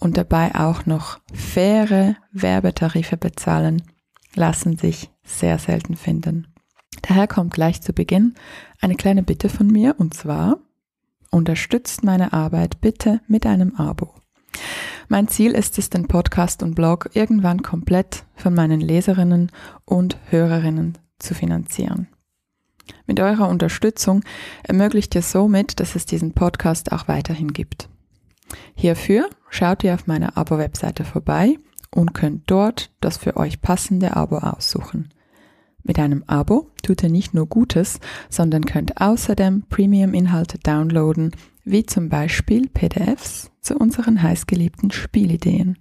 und dabei auch noch faire Werbetarife bezahlen, lassen sich sehr selten finden. Daher kommt gleich zu Beginn eine kleine Bitte von mir und zwar unterstützt meine Arbeit bitte mit einem Abo. Mein Ziel ist es, den Podcast und Blog irgendwann komplett von meinen Leserinnen und Hörerinnen zu finanzieren. Mit eurer Unterstützung ermöglicht ihr somit, dass es diesen Podcast auch weiterhin gibt. Hierfür schaut ihr auf meiner Abo-Webseite vorbei und könnt dort das für euch passende Abo aussuchen. Mit einem Abo tut ihr nicht nur Gutes, sondern könnt außerdem Premium-Inhalte downloaden, wie zum Beispiel PDFs zu unseren heißgeliebten Spielideen.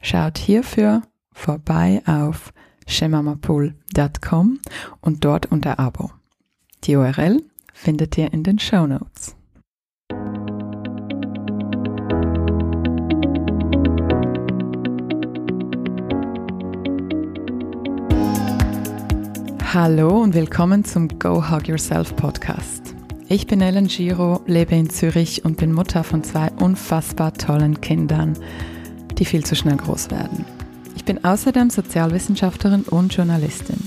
Schaut hierfür vorbei auf shemamapool.com und dort unter Abo. Die URL findet ihr in den Show Notes. Hallo und willkommen zum Go Hug Yourself Podcast. Ich bin Ellen Giro, lebe in Zürich und bin Mutter von zwei unfassbar tollen Kindern, die viel zu schnell groß werden. Ich bin außerdem Sozialwissenschaftlerin und Journalistin.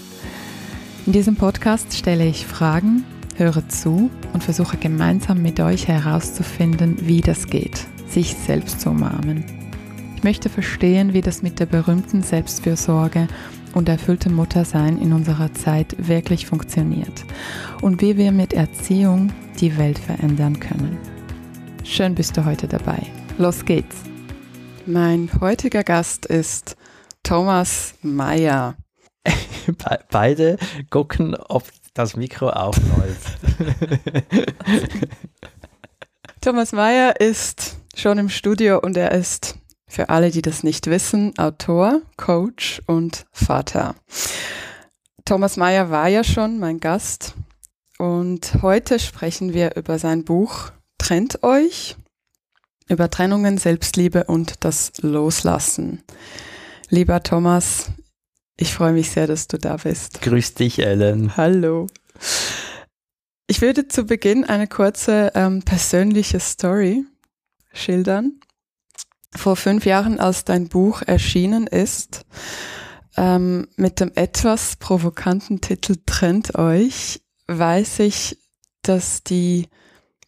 In diesem Podcast stelle ich Fragen, höre zu und versuche gemeinsam mit euch herauszufinden, wie das geht, sich selbst zu umarmen. Ich möchte verstehen, wie das mit der berühmten Selbstfürsorge und erfülltem Muttersein in unserer Zeit wirklich funktioniert und wie wir mit Erziehung die Welt verändern können. Schön bist du heute dabei. Los geht's! Mein heutiger Gast ist Thomas Meyer. Be beide gucken, ob das Mikro aufläuft. Thomas Meyer ist schon im Studio und er ist für alle, die das nicht wissen, Autor, Coach und Vater. Thomas Mayer war ja schon mein Gast und heute sprechen wir über sein Buch Trennt euch, über Trennungen, Selbstliebe und das Loslassen. Lieber Thomas, ich freue mich sehr, dass du da bist. Grüß dich, Ellen. Hallo. Ich würde zu Beginn eine kurze ähm, persönliche Story schildern vor fünf Jahren, als dein Buch erschienen ist, ähm, mit dem etwas provokanten Titel Trennt euch, weiß ich, dass die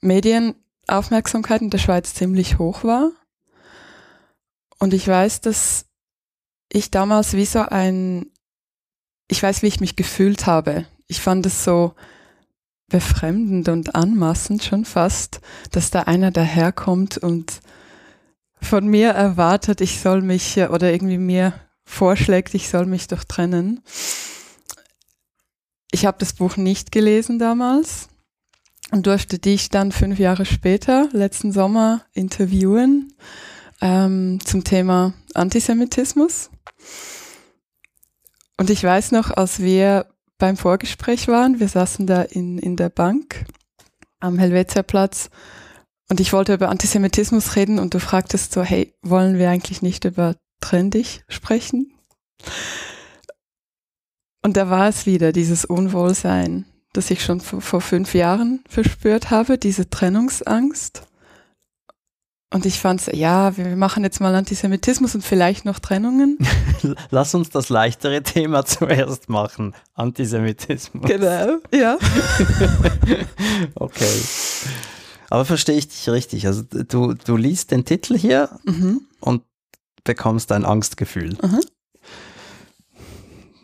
Medienaufmerksamkeit in der Schweiz ziemlich hoch war. Und ich weiß, dass ich damals wie so ein, ich weiß, wie ich mich gefühlt habe. Ich fand es so befremdend und anmaßend schon fast, dass da einer daherkommt und von mir erwartet, ich soll mich oder irgendwie mir vorschlägt, ich soll mich doch trennen. Ich habe das Buch nicht gelesen damals und durfte dich dann fünf Jahre später, letzten Sommer, interviewen ähm, zum Thema Antisemitismus. Und ich weiß noch, als wir beim Vorgespräch waren, wir saßen da in, in der Bank am Helvetiaplatz und ich wollte über Antisemitismus reden und du fragtest so, hey, wollen wir eigentlich nicht über trendig sprechen? Und da war es wieder, dieses Unwohlsein, das ich schon vor fünf Jahren verspürt habe, diese Trennungsangst. Und ich fand, ja, wir machen jetzt mal Antisemitismus und vielleicht noch Trennungen. Lass uns das leichtere Thema zuerst machen. Antisemitismus. Genau, ja. okay. Aber verstehe ich dich richtig. Also du, du liest den Titel hier mhm. und bekommst ein Angstgefühl. Mhm.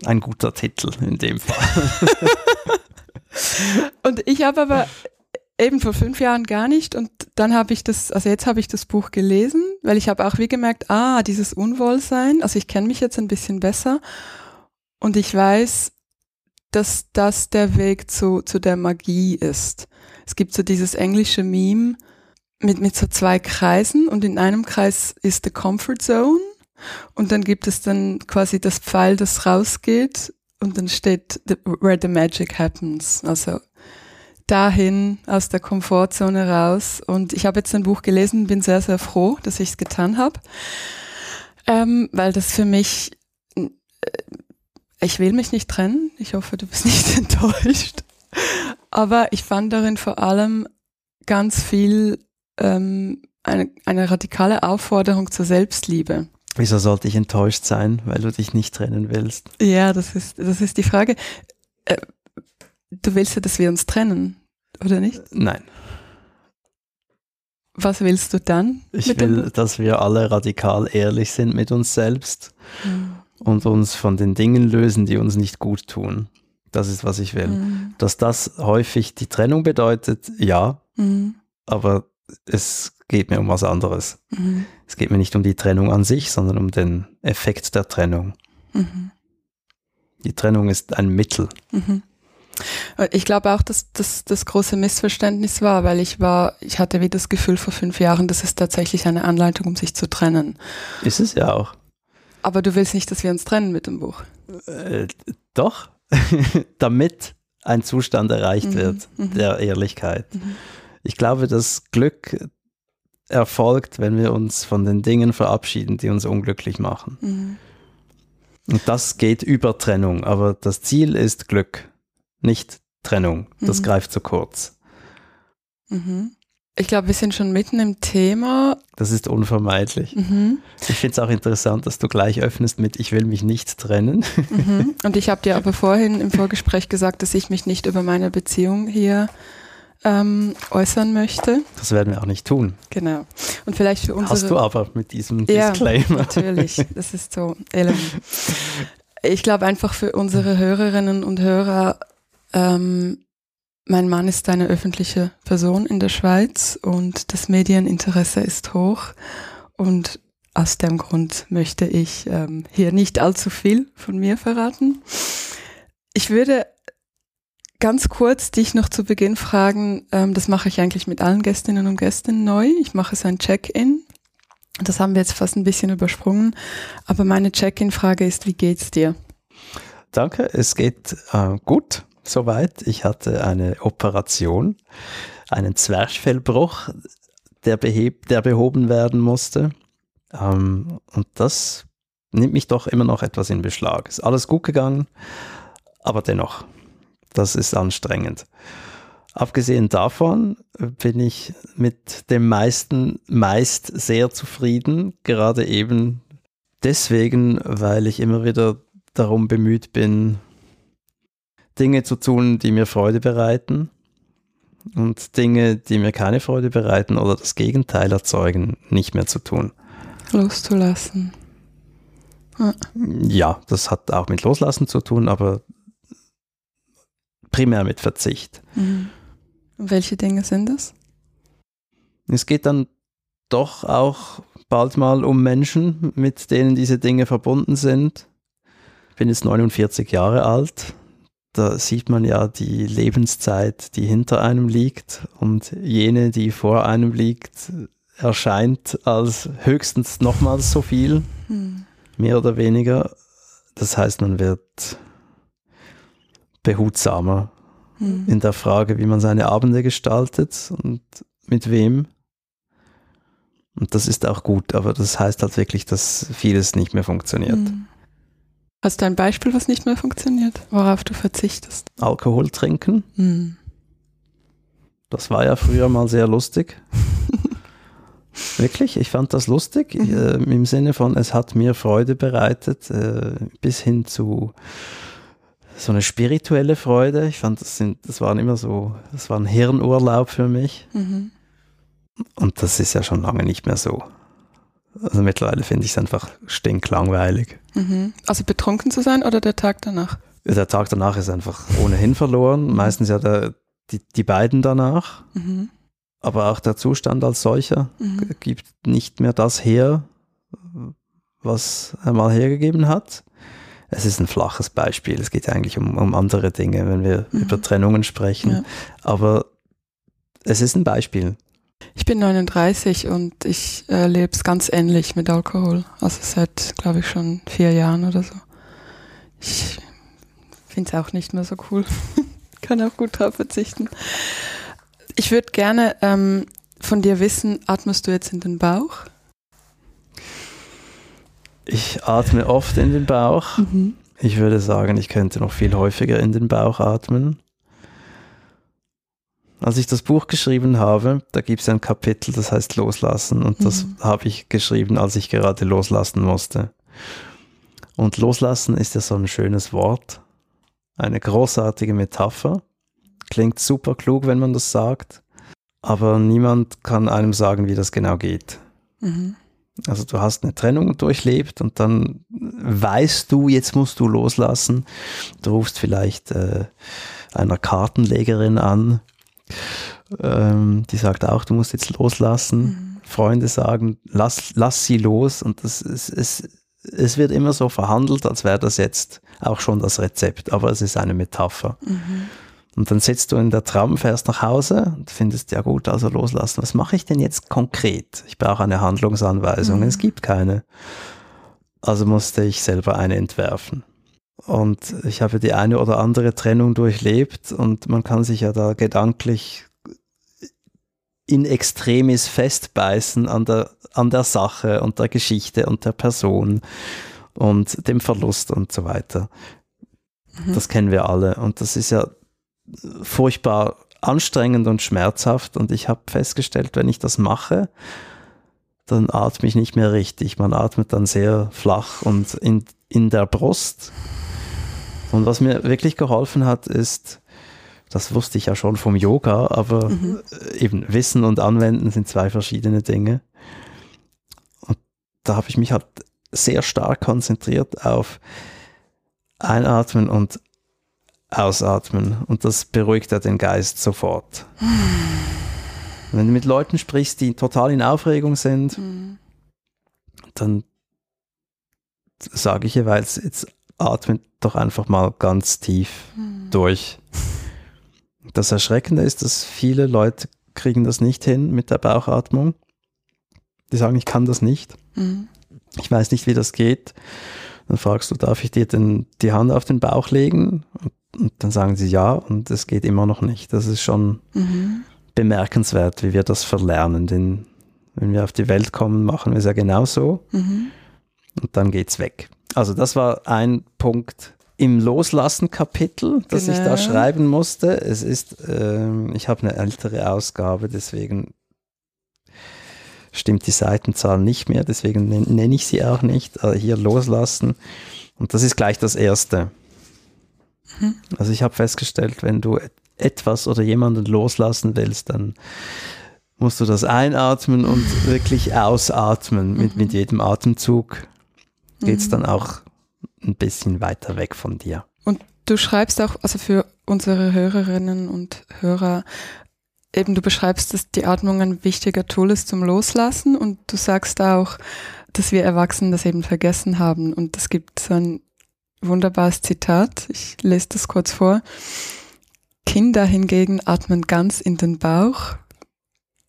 Ein guter Titel in dem Fall. und ich habe aber eben vor fünf Jahren gar nicht und dann habe ich das, also jetzt habe ich das Buch gelesen, weil ich habe auch wie gemerkt, ah, dieses Unwohlsein, also ich kenne mich jetzt ein bisschen besser und ich weiß, dass das der Weg zu, zu der Magie ist. Es gibt so dieses englische Meme, mit, mit so zwei Kreisen und in einem Kreis ist the Comfort Zone und dann gibt es dann quasi das Pfeil, das rausgeht und dann steht the, where the magic happens. Also dahin aus der Komfortzone raus. Und ich habe jetzt ein Buch gelesen, bin sehr, sehr froh, dass ich es getan habe, ähm, weil das für mich, äh, ich will mich nicht trennen. Ich hoffe, du bist nicht enttäuscht. Aber ich fand darin vor allem ganz viel ähm, eine, eine radikale Aufforderung zur Selbstliebe. Wieso sollte ich enttäuscht sein, weil du dich nicht trennen willst? Ja, das ist, das ist die Frage. Äh, du willst ja, dass wir uns trennen, oder nicht? Nein. Was willst du dann? Ich will, dass wir alle radikal ehrlich sind mit uns selbst mhm. und uns von den Dingen lösen, die uns nicht gut tun. Das ist, was ich will. Mhm. Dass das häufig die Trennung bedeutet, ja, mhm. aber es geht mir um was anderes. Mhm. Es geht mir nicht um die Trennung an sich, sondern um den Effekt der Trennung. Mhm. Die Trennung ist ein Mittel. Mhm. Ich glaube auch, dass das das große Missverständnis war, weil ich war, ich hatte wie das Gefühl vor fünf Jahren, das ist tatsächlich eine Anleitung, um sich zu trennen. Ist es ja auch. Aber du willst nicht, dass wir uns trennen mit dem Buch. Äh, doch, damit ein Zustand erreicht mhm. wird mhm. der Ehrlichkeit. Mhm. Ich glaube, das Glück erfolgt, wenn wir uns von den Dingen verabschieden, die uns unglücklich machen. Mhm. Und das geht über Trennung, aber das Ziel ist Glück, nicht Trennung. Das mhm. greift zu kurz. Mhm. Ich glaube, wir sind schon mitten im Thema. Das ist unvermeidlich. Mhm. Ich finde es auch interessant, dass du gleich öffnest mit Ich will mich nicht trennen. Mhm. Und ich habe dir aber vorhin im Vorgespräch gesagt, dass ich mich nicht über meine Beziehung hier ähm, äußern möchte. Das werden wir auch nicht tun. Genau. Und vielleicht für unsere... Hast du aber mit diesem Disclaimer. Ja, natürlich. Das ist so. Ich glaube einfach für unsere Hörerinnen und Hörer, ähm, mein Mann ist eine öffentliche Person in der Schweiz und das Medieninteresse ist hoch und aus dem Grund möchte ich ähm, hier nicht allzu viel von mir verraten. Ich würde ganz kurz dich noch zu Beginn fragen, ähm, das mache ich eigentlich mit allen Gästinnen und Gästen neu. Ich mache so ein Check-in. Das haben wir jetzt fast ein bisschen übersprungen. Aber meine Check-in-Frage ist, wie geht's dir? Danke, es geht äh, gut soweit. Ich hatte eine Operation, einen Zwerchfellbruch, der, beheb, der behoben werden musste. Ähm, und das nimmt mich doch immer noch etwas in Beschlag. Ist alles gut gegangen, aber dennoch das ist anstrengend. Abgesehen davon bin ich mit dem meisten meist sehr zufrieden, gerade eben deswegen, weil ich immer wieder darum bemüht bin, Dinge zu tun, die mir Freude bereiten und Dinge, die mir keine Freude bereiten oder das Gegenteil erzeugen, nicht mehr zu tun. Loszulassen. Ja, ja das hat auch mit Loslassen zu tun, aber primär mit Verzicht. Mhm. Welche Dinge sind das? Es geht dann doch auch bald mal um Menschen, mit denen diese Dinge verbunden sind. Ich bin jetzt 49 Jahre alt. Da sieht man ja die Lebenszeit, die hinter einem liegt und jene, die vor einem liegt, erscheint als höchstens nochmals so viel, hm. mehr oder weniger. Das heißt, man wird behutsamer mhm. in der Frage, wie man seine Abende gestaltet und mit wem. Und das ist auch gut, aber das heißt halt wirklich, dass vieles nicht mehr funktioniert. Mhm. Hast du ein Beispiel, was nicht mehr funktioniert, worauf du verzichtest? Alkohol trinken. Mhm. Das war ja früher mal sehr lustig. Wirklich, ich fand das lustig, mhm. äh, im Sinne von, es hat mir Freude bereitet, äh, bis hin zu so eine spirituelle Freude. Ich fand, das, sind, das waren immer so, das war ein Hirnurlaub für mich. Mhm. Und das ist ja schon lange nicht mehr so. Also mittlerweile finde ich es einfach stinklangweilig. Mhm. Also betrunken zu sein oder der Tag danach? Der Tag danach ist einfach ohnehin verloren. Mhm. Meistens ja der, die, die beiden danach. Mhm. Aber auch der Zustand als solcher mhm. gibt nicht mehr das her, was er mal hergegeben hat es ist ein flaches Beispiel. Es geht eigentlich um, um andere Dinge, wenn wir mhm. über Trennungen sprechen. Ja. Aber es ist ein Beispiel. Ich bin 39 und ich erlebe es ganz ähnlich mit Alkohol. Also seit, glaube ich, schon vier Jahren oder so. Ich finde es auch nicht mehr so cool. Kann auch gut drauf verzichten. Ich würde gerne ähm, von dir wissen, atmest du jetzt in den Bauch? Ich atme oft in den Bauch. Mhm. Ich würde sagen, ich könnte noch viel häufiger in den Bauch atmen. Als ich das Buch geschrieben habe, da gibt es ein Kapitel, das heißt Loslassen. Und das mhm. habe ich geschrieben, als ich gerade loslassen musste. Und loslassen ist ja so ein schönes Wort. Eine großartige Metapher. Klingt super klug, wenn man das sagt. Aber niemand kann einem sagen, wie das genau geht. Mhm. Also du hast eine Trennung durchlebt und dann weißt du, jetzt musst du loslassen. Du rufst vielleicht äh, einer Kartenlegerin an, ähm, die sagt auch, du musst jetzt loslassen. Mhm. Freunde sagen, lass, lass sie los und das ist, es, es wird immer so verhandelt, als wäre das jetzt auch schon das Rezept, aber es ist eine Metapher. Mhm. Und dann sitzt du in der Tram, fährst nach Hause und findest, ja gut, also loslassen. Was mache ich denn jetzt konkret? Ich brauche eine Handlungsanweisung. Mhm. Es gibt keine. Also musste ich selber eine entwerfen. Und ich habe die eine oder andere Trennung durchlebt und man kann sich ja da gedanklich in Extremis festbeißen an der, an der Sache und der Geschichte und der Person und dem Verlust und so weiter. Mhm. Das kennen wir alle. Und das ist ja furchtbar anstrengend und schmerzhaft und ich habe festgestellt, wenn ich das mache, dann atme ich nicht mehr richtig. Man atmet dann sehr flach und in, in der Brust. Und was mir wirklich geholfen hat, ist, das wusste ich ja schon vom Yoga, aber mhm. eben Wissen und Anwenden sind zwei verschiedene Dinge. Und da habe ich mich halt sehr stark konzentriert auf Einatmen und ausatmen und das beruhigt ja den Geist sofort. Wenn du mit Leuten sprichst, die total in Aufregung sind, mhm. dann sage ich jeweils, jetzt atmet doch einfach mal ganz tief mhm. durch. Das Erschreckende ist, dass viele Leute kriegen das nicht hin mit der Bauchatmung. Die sagen, ich kann das nicht. Mhm. Ich weiß nicht, wie das geht. Dann fragst du, darf ich dir denn die Hand auf den Bauch legen? Und dann sagen sie ja und es geht immer noch nicht. Das ist schon mhm. bemerkenswert, wie wir das verlernen. Denn wenn wir auf die Welt kommen, machen wir es ja genauso. Mhm. Und dann geht es weg. Also das war ein Punkt im Loslassen-Kapitel, das genau. ich da genau. schreiben musste. Es ist, äh, ich habe eine ältere Ausgabe, deswegen stimmt die Seitenzahl nicht mehr, deswegen nenne ich sie auch nicht. Also hier loslassen. Und das ist gleich das erste. Mhm. Also ich habe festgestellt, wenn du etwas oder jemanden loslassen willst, dann musst du das einatmen und wirklich ausatmen. Mhm. Mit, mit jedem Atemzug geht es mhm. dann auch ein bisschen weiter weg von dir. Und du schreibst auch, also für unsere Hörerinnen und Hörer, eben du beschreibst, dass die Atmung ein wichtiger Tool ist zum Loslassen und du sagst auch, dass wir Erwachsenen das eben vergessen haben und es gibt so ein wunderbares Zitat. Ich lese das kurz vor. Kinder hingegen atmen ganz in den Bauch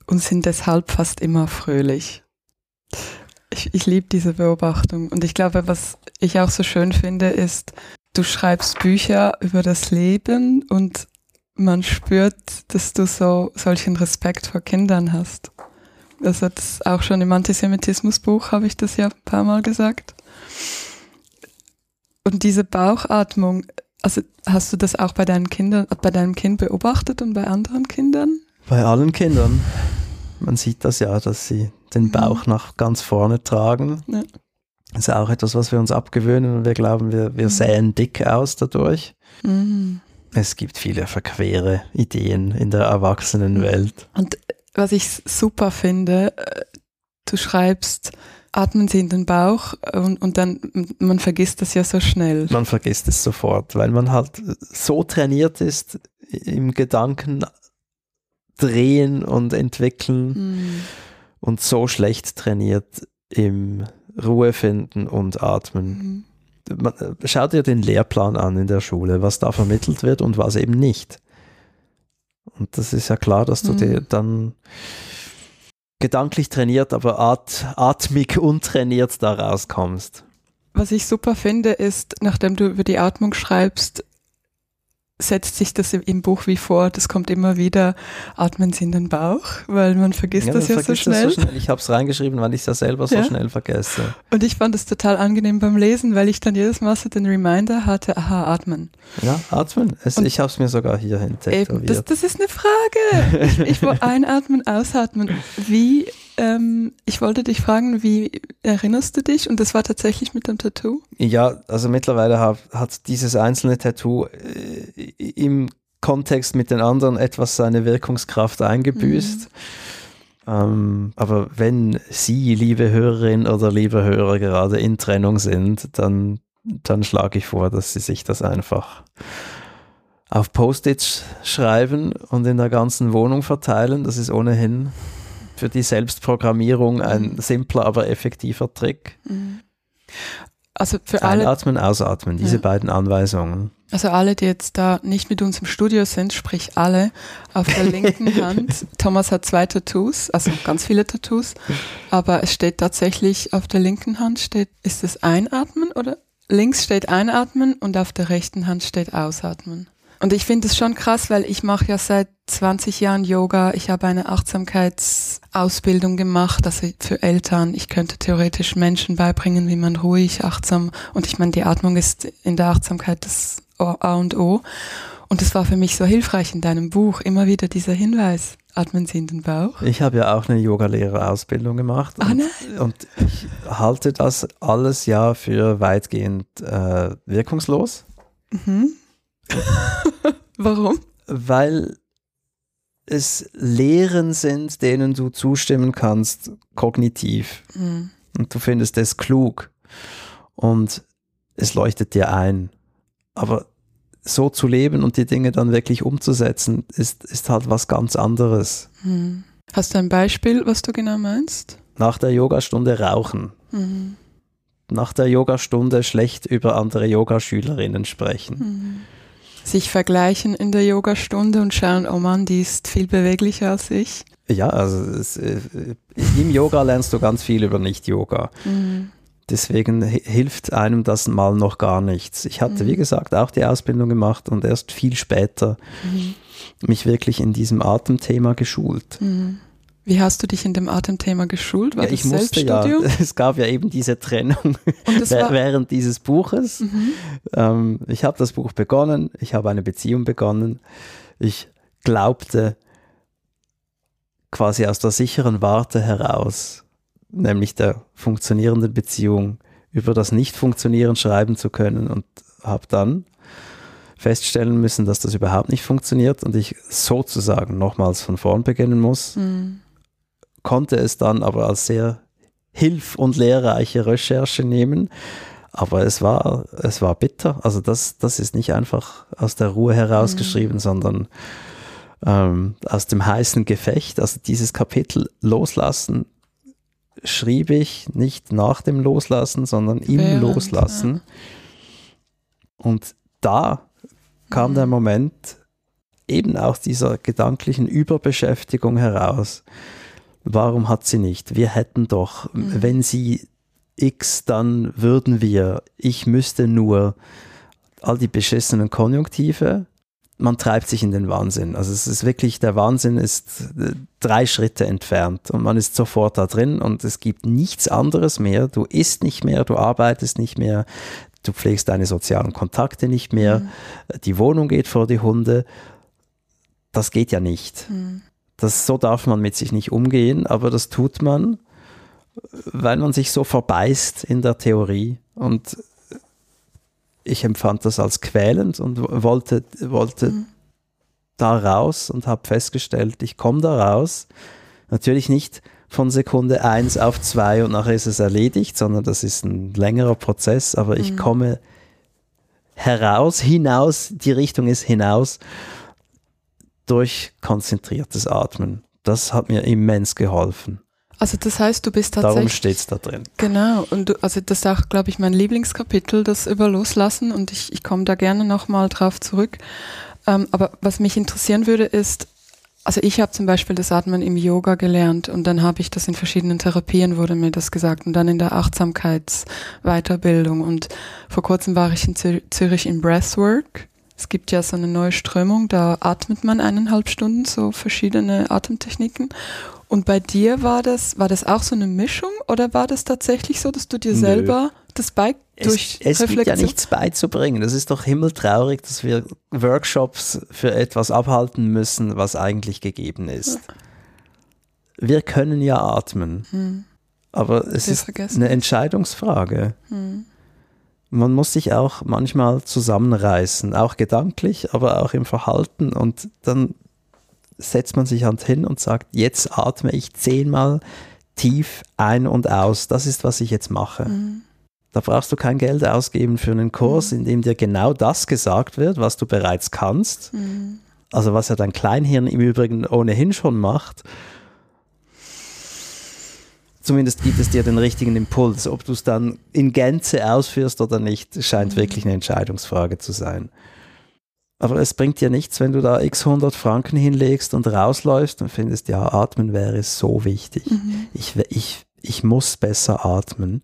und sind deshalb fast immer fröhlich. Ich, ich liebe diese Beobachtung und ich glaube, was ich auch so schön finde, ist, du schreibst Bücher über das Leben und man spürt, dass du so solchen Respekt vor Kindern hast. Also das auch schon im Antisemitismusbuch habe ich das ja ein paar Mal gesagt. Und diese Bauchatmung, also hast du das auch bei deinen Kindern, bei deinem Kind beobachtet und bei anderen Kindern? Bei allen Kindern. Man sieht das ja, dass sie den mhm. Bauch mhm. nach ganz vorne tragen. Ja. Das ist auch etwas, was wir uns abgewöhnen und wir glauben, wir, wir mhm. sähen dick aus dadurch. Mhm. Es gibt viele verquere Ideen in der Erwachsenenwelt. Und was ich super finde, äh, du schreibst, atmen Sie in den Bauch und, und dann, man vergisst das ja so schnell. Man vergisst es sofort, weil man halt so trainiert ist im Gedanken drehen und entwickeln mhm. Und so schlecht trainiert im Ruhe finden und atmen. Mhm. Man, schau dir den Lehrplan an in der Schule, was da vermittelt wird und was eben nicht. Und das ist ja klar, dass du mhm. dir dann gedanklich trainiert, aber at atmig untrainiert da rauskommst. Was ich super finde, ist, nachdem du über die Atmung schreibst, setzt sich das im Buch wie vor, das kommt immer wieder, atmen Sie in den Bauch, weil man vergisst ja, das ja so schnell. so schnell. Ich habe es reingeschrieben, weil ich es ja selber so ja. schnell vergesse. Und ich fand es total angenehm beim Lesen, weil ich dann jedes Mal so den Reminder hatte, aha, atmen. Ja, atmen. Es, ich habe es mir sogar hier hinter. Das, das ist eine Frage. Ich, ich will einatmen, ausatmen. Wie ähm, ich wollte dich fragen, wie erinnerst du dich? Und das war tatsächlich mit dem Tattoo? Ja, also mittlerweile hat, hat dieses einzelne Tattoo äh, im Kontext mit den anderen etwas seine Wirkungskraft eingebüßt. Mhm. Ähm, aber wenn Sie, liebe Hörerin oder liebe Hörer, gerade in Trennung sind, dann, dann schlage ich vor, dass Sie sich das einfach auf Post-its schreiben und in der ganzen Wohnung verteilen. Das ist ohnehin für die Selbstprogrammierung ein mhm. simpler, aber effektiver Trick. Mhm. Also für alle. Einatmen, ausatmen, diese ja. beiden Anweisungen. Also alle, die jetzt da nicht mit uns im Studio sind, sprich alle, auf der linken Hand. Thomas hat zwei Tattoos, also ganz viele Tattoos, aber es steht tatsächlich auf der linken Hand steht, ist es Einatmen oder? Links steht Einatmen und auf der rechten Hand steht Ausatmen. Und ich finde es schon krass, weil ich mache ja seit 20 Jahren Yoga. Ich habe eine Achtsamkeitsausbildung gemacht, also für Eltern. Ich könnte theoretisch Menschen beibringen, wie man ruhig, achtsam und ich meine, die Atmung ist in der Achtsamkeit das A und O. Und es war für mich so hilfreich in deinem Buch, immer wieder dieser Hinweis. Atmen Sie in den Bauch. Ich habe ja auch eine Yogalehrerausbildung gemacht. Ah, und, nein. und ich halte das alles ja für weitgehend äh, wirkungslos. Mhm. Warum? Weil es Lehren sind, denen du zustimmen kannst, kognitiv. Mhm. Und du findest es klug. Und es leuchtet dir ein. Aber so zu leben und die Dinge dann wirklich umzusetzen, ist, ist halt was ganz anderes. Mhm. Hast du ein Beispiel, was du genau meinst? Nach der Yogastunde rauchen. Mhm. Nach der Yogastunde schlecht über andere Yogaschülerinnen sprechen. Sich vergleichen in der Yogastunde und schauen, oh Mann, die ist viel beweglicher als ich? Ja, also es, äh, im Yoga lernst du ganz viel über Nicht-Yoga. Mhm. Deswegen hilft einem das mal noch gar nichts. Ich hatte, mhm. wie gesagt, auch die Ausbildung gemacht und erst viel später mhm. mich wirklich in diesem Atemthema geschult. Mhm. Wie hast du dich in dem Atemthema geschult? War ja, ich musste ja. Es gab ja eben diese Trennung während dieses Buches. Mhm. Ähm, ich habe das Buch begonnen, ich habe eine Beziehung begonnen. Ich glaubte quasi aus der sicheren Warte heraus, nämlich der funktionierenden Beziehung, über das Nicht-Funktionieren schreiben zu können und habe dann feststellen müssen, dass das überhaupt nicht funktioniert und ich sozusagen nochmals von vorn beginnen muss. Mhm konnte es dann aber als sehr hilf- und lehrreiche Recherche nehmen. Aber es war, es war bitter. Also das, das ist nicht einfach aus der Ruhe herausgeschrieben, mhm. sondern ähm, aus dem heißen Gefecht. Also dieses Kapitel Loslassen schrieb ich nicht nach dem Loslassen, sondern im Während, Loslassen. Ja. Und da kam mhm. der Moment eben aus dieser gedanklichen Überbeschäftigung heraus, warum hat sie nicht? Wir hätten doch, mhm. wenn sie X, dann würden wir, ich müsste nur all die beschissenen Konjunktive, man treibt sich in den Wahnsinn. Also es ist wirklich, der Wahnsinn ist äh, drei Schritte entfernt und man ist sofort da drin und es gibt nichts anderes mehr. Du isst nicht mehr, du arbeitest nicht mehr, du pflegst deine sozialen Kontakte nicht mehr, mhm. die Wohnung geht vor die Hunde. Das geht ja nicht. Mhm. Das, so darf man mit sich nicht umgehen, aber das tut man, weil man sich so verbeißt in der Theorie. Und ich empfand das als quälend und wollte, wollte mhm. da raus und habe festgestellt, ich komme da raus. Natürlich nicht von Sekunde 1 auf 2 und nachher ist es erledigt, sondern das ist ein längerer Prozess, aber mhm. ich komme heraus, hinaus, die Richtung ist hinaus durch konzentriertes Atmen. Das hat mir immens geholfen. Also das heißt, du bist tatsächlich. Darum steht es da drin. Genau. Und du, also das ist auch, glaube ich, mein Lieblingskapitel, das über Loslassen. Und ich, ich komme da gerne nochmal drauf zurück. Ähm, aber was mich interessieren würde, ist, also ich habe zum Beispiel das Atmen im Yoga gelernt und dann habe ich das in verschiedenen Therapien, wurde mir das gesagt und dann in der Achtsamkeitsweiterbildung und vor kurzem war ich in Zürich im Breathwork. Es gibt ja so eine neue Strömung, da atmet man eineinhalb Stunden, so verschiedene Atemtechniken und bei dir war das, war das auch so eine Mischung oder war das tatsächlich so, dass du dir Nö. selber das bei durch es, es gibt ja nichts beizubringen. Das ist doch himmeltraurig, dass wir Workshops für etwas abhalten müssen, was eigentlich gegeben ist. Ja. Wir können ja atmen, hm. aber es wir ist vergessen. eine Entscheidungsfrage. Hm. Man muss sich auch manchmal zusammenreißen, auch gedanklich, aber auch im Verhalten und dann setzt man sich halt hin und sagt, jetzt atme ich zehnmal tief ein und aus. Das ist, was ich jetzt mache. Mhm. Da brauchst du kein Geld ausgeben für einen Kurs, mhm. in dem dir genau das gesagt wird, was du bereits kannst. Mhm. Also was ja dein Kleinhirn im Übrigen ohnehin schon macht. Zumindest gibt es dir den richtigen Impuls. Ob du es dann in Gänze ausführst oder nicht, scheint mhm. wirklich eine Entscheidungsfrage zu sein. Aber es bringt dir nichts, wenn du da x 100 Franken hinlegst und rausläufst und findest, ja, atmen wäre so wichtig. Mhm. Ich, ich, ich muss besser atmen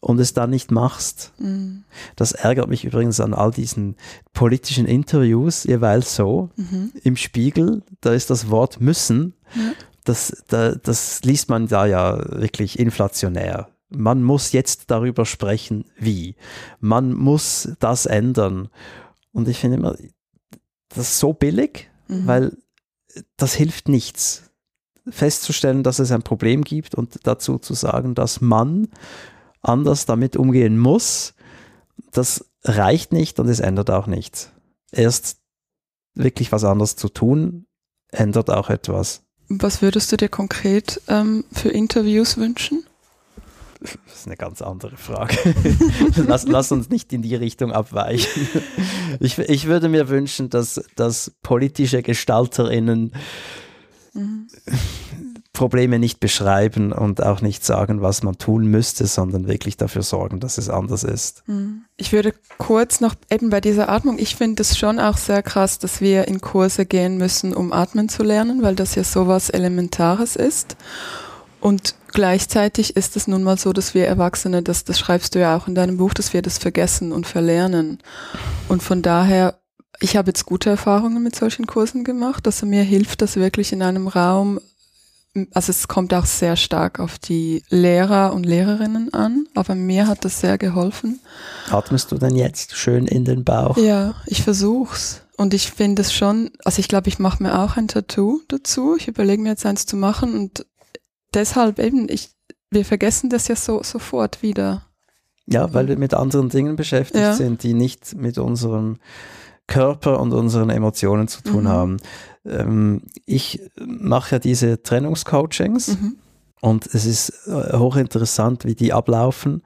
und es dann nicht machst. Mhm. Das ärgert mich übrigens an all diesen politischen Interviews jeweils so. Mhm. Im Spiegel, da ist das Wort müssen. Ja. Das, da, das liest man da ja wirklich inflationär. Man muss jetzt darüber sprechen, wie. Man muss das ändern. Und ich finde immer, das ist so billig, mhm. weil das hilft nichts. Festzustellen, dass es ein Problem gibt und dazu zu sagen, dass man anders damit umgehen muss, das reicht nicht und es ändert auch nichts. Erst wirklich was anderes zu tun, ändert auch etwas. Was würdest du dir konkret ähm, für Interviews wünschen? Das ist eine ganz andere Frage. lass, lass, uns nicht in die Richtung abweichen. Ich, ich würde mir wünschen, dass, dass politische GestalterInnen mhm. Probleme nicht beschreiben und auch nicht sagen, was man tun müsste, sondern wirklich dafür sorgen, dass es anders ist. Mhm. Ich würde kurz noch eben bei dieser Atmung, ich finde es schon auch sehr krass, dass wir in Kurse gehen müssen, um atmen zu lernen, weil das ja sowas Elementares ist. Und gleichzeitig ist es nun mal so, dass wir Erwachsene, das, das schreibst du ja auch in deinem Buch, dass wir das vergessen und verlernen. Und von daher, ich habe jetzt gute Erfahrungen mit solchen Kursen gemacht, dass mir hilft, das wirklich in einem Raum, also es kommt auch sehr stark auf die Lehrer und Lehrerinnen an, aber mir hat das sehr geholfen. Atmest du denn jetzt schön in den Bauch? Ja, ich versuch's. Und ich finde es schon, also ich glaube, ich mache mir auch ein Tattoo dazu. Ich überlege mir jetzt eins zu machen und deshalb eben, ich, wir vergessen das ja so sofort wieder. Ja, weil wir mit anderen Dingen beschäftigt ja. sind, die nicht mit unserem Körper und unseren Emotionen zu tun mhm. haben. Ähm, ich mache ja diese Trennungscoachings mhm. und es ist äh, hochinteressant, wie die ablaufen.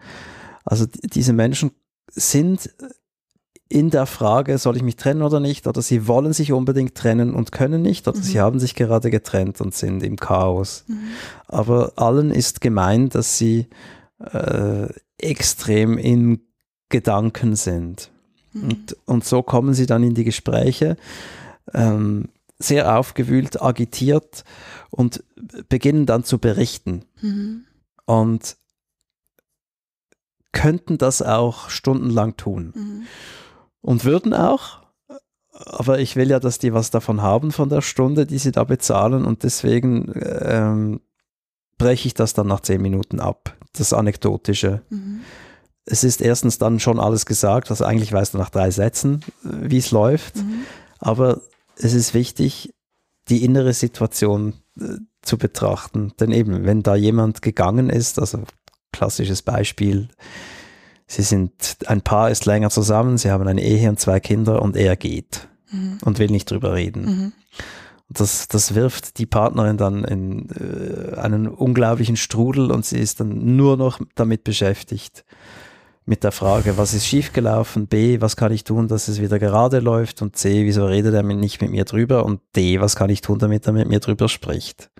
Also diese Menschen sind in der Frage, soll ich mich trennen oder nicht, oder sie wollen sich unbedingt trennen und können nicht, oder mhm. sie haben sich gerade getrennt und sind im Chaos. Mhm. Aber allen ist gemein, dass sie äh, extrem in Gedanken sind. Mhm. Und, und so kommen sie dann in die Gespräche, ähm, sehr aufgewühlt, agitiert und beginnen dann zu berichten. Mhm. Und könnten das auch stundenlang tun. Mhm und würden auch. Aber ich will ja, dass die was davon haben von der Stunde, die sie da bezahlen und deswegen ähm, breche ich das dann nach zehn Minuten ab, das Anekdotische. Mhm. Es ist erstens dann schon alles gesagt, also eigentlich weißt du nach drei Sätzen, wie es läuft, mhm. aber es ist wichtig, die innere Situation äh, zu betrachten. Denn eben, wenn da jemand gegangen ist, also klassisches Beispiel, sie sind, ein Paar ist länger zusammen, sie haben eine Ehe und zwei Kinder und er geht mhm. und will nicht drüber reden. Mhm. Das, das wirft die Partnerin dann in äh, einen unglaublichen Strudel und sie ist dann nur noch damit beschäftigt, mit der Frage, was ist schiefgelaufen, B, was kann ich tun, dass es wieder gerade läuft und C, wieso redet er nicht mit mir drüber und D, was kann ich tun, damit er mit mir drüber spricht.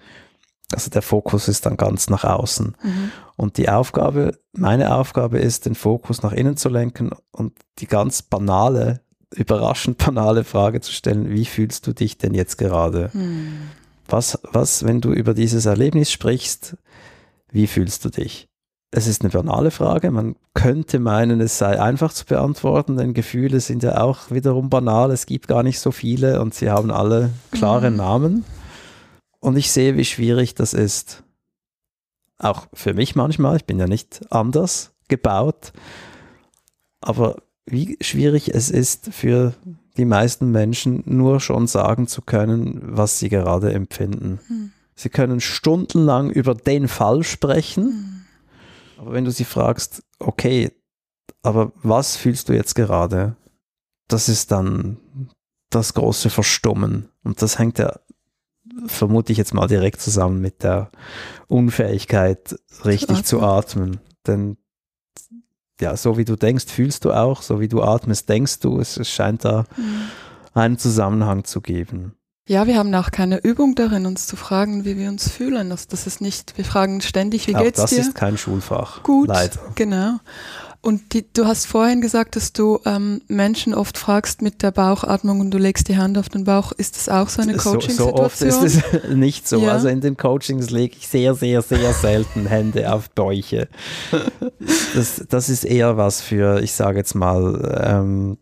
Also der Fokus ist dann ganz nach außen. Mhm. Und die Aufgabe, meine Aufgabe ist, den Fokus nach innen zu lenken und die ganz banale überraschend banale Frage zu stellen, wie fühlst du dich denn jetzt gerade? Hm. Was, was, wenn du über dieses Erlebnis sprichst, wie fühlst du dich? Es ist eine banale Frage. Man könnte meinen, es sei einfach zu beantworten, denn Gefühle sind ja auch wiederum banal. Es gibt gar nicht so viele und sie haben alle klare Mhm. Namen. Und ich sehe, wie schwierig das ist. Auch für mich manchmal. Ich bin ja nicht anders gebaut. Aber wie schwierig es ist für die meisten Menschen, nur schon sagen zu können, was sie gerade empfinden. Hm. Sie können stundenlang über den Fall sprechen, Hm. Aber wenn du sie fragst, okay, aber was fühlst du jetzt gerade? Das ist dann das große Verstummen. Und das hängt ja, vermute ich jetzt mal direkt zusammen mit der Unfähigkeit, richtig zu atmen. Denn ja, so wie du denkst, fühlst du auch, so wie du atmest, denkst du. Es, es scheint da Hm. einen Zusammenhang zu geben. Ja, wir haben auch keine Übung darin, uns zu fragen, wie wir uns fühlen. Das, das ist nicht, wir fragen ständig, wie auch geht's das dir? ist kein Schulfach. Gut, Leider. genau. Und die, du hast vorhin gesagt, dass du ähm, Menschen oft fragst mit der Bauchatmung und du legst die Hand auf den Bauch. Ist das auch so eine So, so oft Coaching-Situation? ist es nicht so. Ja. Also in den Coachings lege ich sehr, sehr, sehr selten Hände auf Bäuche. Das, das ist eher was für, ich sage jetzt mal, ähm,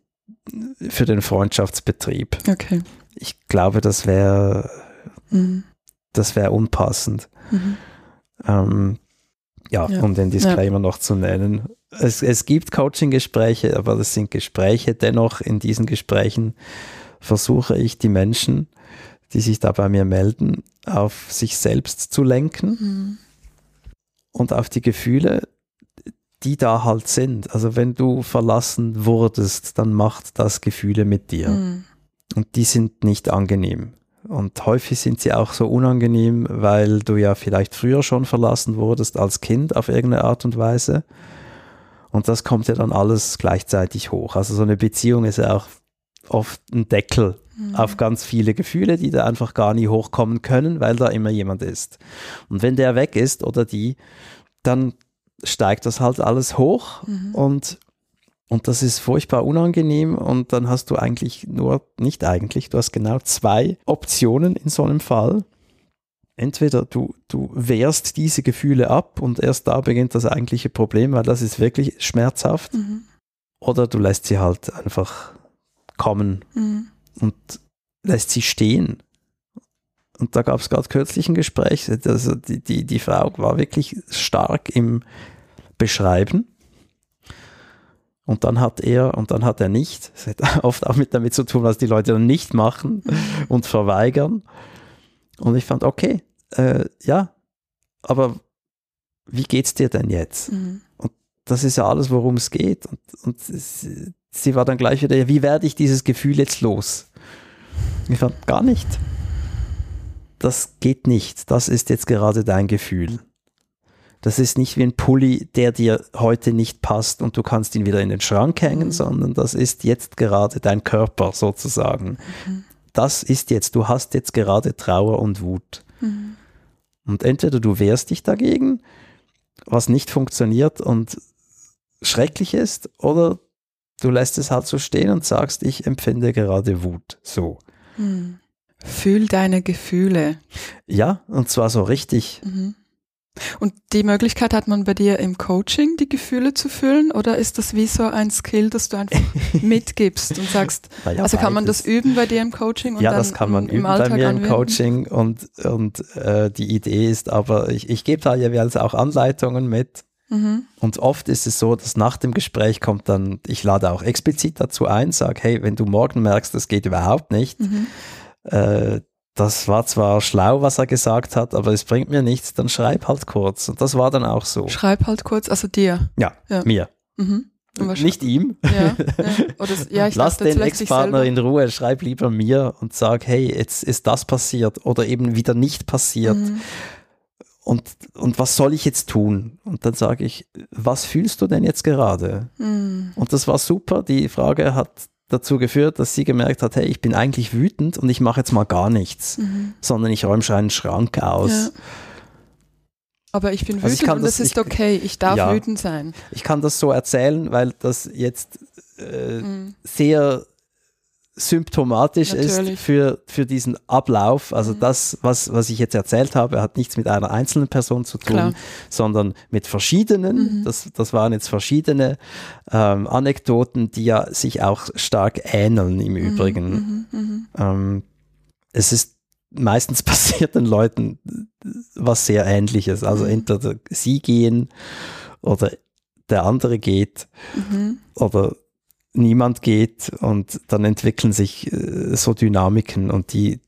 für den Freundschaftsbetrieb. Okay. Ich glaube, das wäre Mhm. das wäre unpassend. Mhm. Ähm, ja, Ja. um den Disclaimer noch zu nennen. Es, es gibt Coaching-Gespräche, aber das sind Gespräche. Dennoch in diesen Gesprächen versuche ich die Menschen, die sich da bei mir melden, auf sich selbst zu lenken Mhm. und auf die Gefühle, die da halt sind. Also wenn du verlassen wurdest, dann macht das Gefühle mit dir. Mhm. Und die sind nicht angenehm. Und häufig sind sie auch so unangenehm, weil du ja vielleicht früher schon verlassen wurdest als Kind auf irgendeine Art und Weise. Und das kommt ja dann alles gleichzeitig hoch. Also so eine Beziehung ist ja auch oft ein Deckel Mhm. auf ganz viele Gefühle, die da einfach gar nie hochkommen können, weil da immer jemand ist. Und wenn der weg ist oder die, dann steigt das halt alles hoch Mhm. und, und das ist furchtbar unangenehm und dann hast du eigentlich nur, nicht eigentlich, du hast genau zwei Optionen in so einem Fall. Entweder du, du wehrst diese Gefühle ab und erst da beginnt das eigentliche Problem, weil das ist wirklich schmerzhaft, Mhm. oder du lässt sie halt einfach kommen Mhm. und lässt sie stehen. Und da gab es gerade kürzlich ein Gespräch, also die, die, die Frau war wirklich stark im Beschreiben. Und dann hat er, und dann hat er nicht, das hat oft auch mit damit zu tun, was die Leute dann nicht machen und verweigern. Und ich fand, okay, äh, ja, aber wie geht's dir denn jetzt? Mhm. das ist ja alles, worum es geht. Und, und sie, sie war dann gleich wieder, wie werde ich dieses Gefühl jetzt los? Ich fand, gar nicht. Das geht nicht. Das ist jetzt gerade dein Gefühl. Das ist nicht wie ein Pulli, der dir heute nicht passt und du kannst ihn wieder in den Schrank hängen, Mhm. sondern das ist jetzt gerade dein Körper sozusagen. Mhm. Das ist jetzt, du hast jetzt gerade Trauer und Wut. Mhm. Und entweder du wehrst dich dagegen, was nicht funktioniert und schrecklich ist, oder du lässt es halt so stehen und sagst, ich empfinde gerade Wut. So. Mhm. Fühl deine Gefühle. Ja, und zwar so richtig. Mhm. Und die Möglichkeit hat man bei dir im Coaching, die Gefühle zu fühlen, oder ist das wie so ein Skill, das du einfach mitgibst und sagst, Naja, also kann man das üben bei dir im Coaching und ja, das kann man im, im üben Alltag bei mir im anwenden? Coaching und, und äh, die Idee ist aber, ich, ich gebe da jeweils auch Anleitungen mit Mhm. und oft ist es so, dass nach dem Gespräch kommt dann, ich lade auch explizit dazu ein, sage, hey, wenn du morgen merkst, das geht überhaupt nicht, Mhm. äh, das war zwar schlau, was er gesagt hat, aber es bringt mir nichts, dann schreib halt kurz. Und das war dann auch so. Schreib halt kurz, also dir. Ja, Ja. mir. Mhm. Nicht ihm. Ja, ja. Oder, ja, ich Lass dachte, den Ex-Partner in Ruhe, schreib lieber mir und sag, hey, jetzt ist das passiert oder eben wieder nicht passiert. Mhm. Und, und was soll ich jetzt tun? Und dann sage ich, was fühlst du denn jetzt gerade? Mhm. Und das war super. Die Frage hat dazu geführt, dass sie gemerkt hat, hey, ich bin eigentlich wütend und ich mache jetzt mal gar nichts, Mhm. sondern ich räume schon einen Schrank aus. Ja. Aber ich bin Also ich wütend und das das- ist ich- okay. Ich darf Ja. wütend sein. Ich kann das so erzählen, weil das jetzt äh, Mhm. sehr symptomatisch Natürlich. ist für, für diesen Ablauf. Also das, was, was ich jetzt erzählt habe, hat nichts mit einer einzelnen Person zu tun, Klar. sondern mit verschiedenen. Das, das waren jetzt verschiedene ähm, Anekdoten, die ja sich auch stark ähneln im Übrigen. Ähm, es ist meistens passiert den Leuten was sehr ähnliches. Also entweder sie gehen oder der andere geht oder niemand geht und dann entwickeln sich äh, so Dynamiken und die,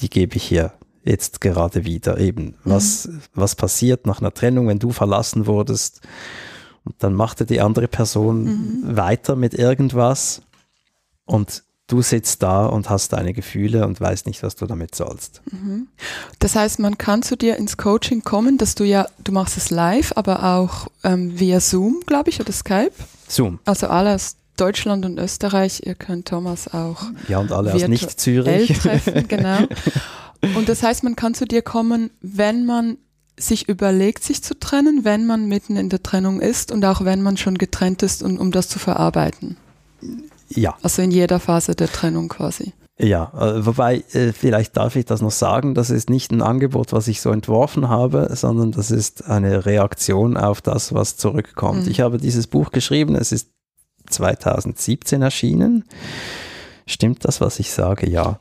die gebe ich hier jetzt gerade wieder eben. Was, was passiert nach einer Trennung, wenn du verlassen wurdest und dann machte die andere Person weiter mit irgendwas und du sitzt da und hast deine Gefühle und weißt nicht, was du damit sollst. Das heißt, man kann zu dir ins Coaching kommen, dass du ja, du machst es live, aber auch ähm, via Zoom, glaube ich, oder Skype. Zoom. Also alle aus Deutschland und Österreich. Ihr könnt Thomas auch Ja, und alle aus Nicht-Zürich. treffen, genau. Und das heißt, man kann zu dir kommen, wenn man sich überlegt, sich zu trennen, wenn man mitten in der Trennung ist und auch wenn man schon getrennt ist, und, um das zu verarbeiten. ja. Also in jeder Phase der Trennung quasi. Ja, äh, wobei, äh, vielleicht darf ich das noch sagen, das ist nicht ein Angebot, was ich so entworfen habe, sondern das ist eine Reaktion auf das, was zurückkommt. Mhm. Ich habe dieses Buch geschrieben, es ist 2017 erschienen. Stimmt das, was ich sage? Ja.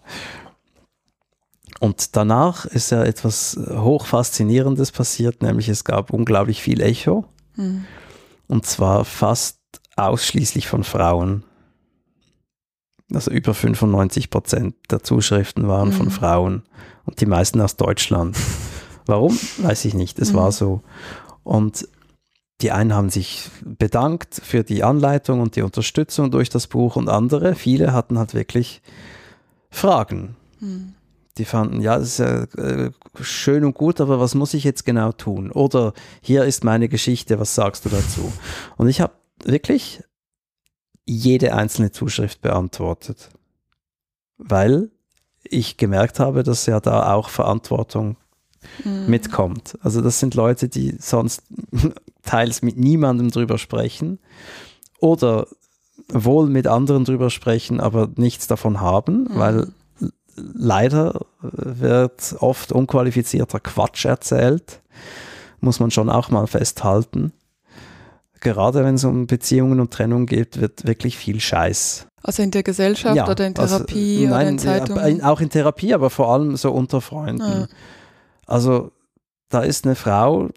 Und danach ist ja etwas hochfaszinierendes passiert, nämlich es gab unglaublich viel Echo. Mhm. Und zwar fast ausschließlich von Frauen. Also über 95 Prozent der Zuschriften waren von Mhm. Frauen und die meisten aus Deutschland. Warum? Weiß ich nicht. Es Mhm. war so. Und die einen haben sich bedankt für die Anleitung und die Unterstützung durch das Buch und andere, viele hatten halt wirklich Fragen. Mhm. Die fanden, ja, das ist ja äh, schön und gut, aber was muss ich jetzt genau tun? Oder hier ist meine Geschichte, was sagst du dazu? Und ich habe wirklich jede einzelne Zuschrift beantwortet, weil ich gemerkt habe, dass ja da auch Verantwortung Mhm. mitkommt. Also das sind Leute, die sonst teils mit niemandem drüber sprechen oder wohl mit anderen drüber sprechen, aber nichts davon haben, weil leider wird oft unqualifizierter Quatsch erzählt, muss man schon auch mal festhalten. Gerade wenn es um Beziehungen und Trennung geht, wird wirklich viel Scheiß. Also in der Gesellschaft Ja, oder in also, Therapie oder nein, in Zeitungen? ja, auch in Therapie, aber vor allem so unter Freunden. Ah. Also da ist eine Frau,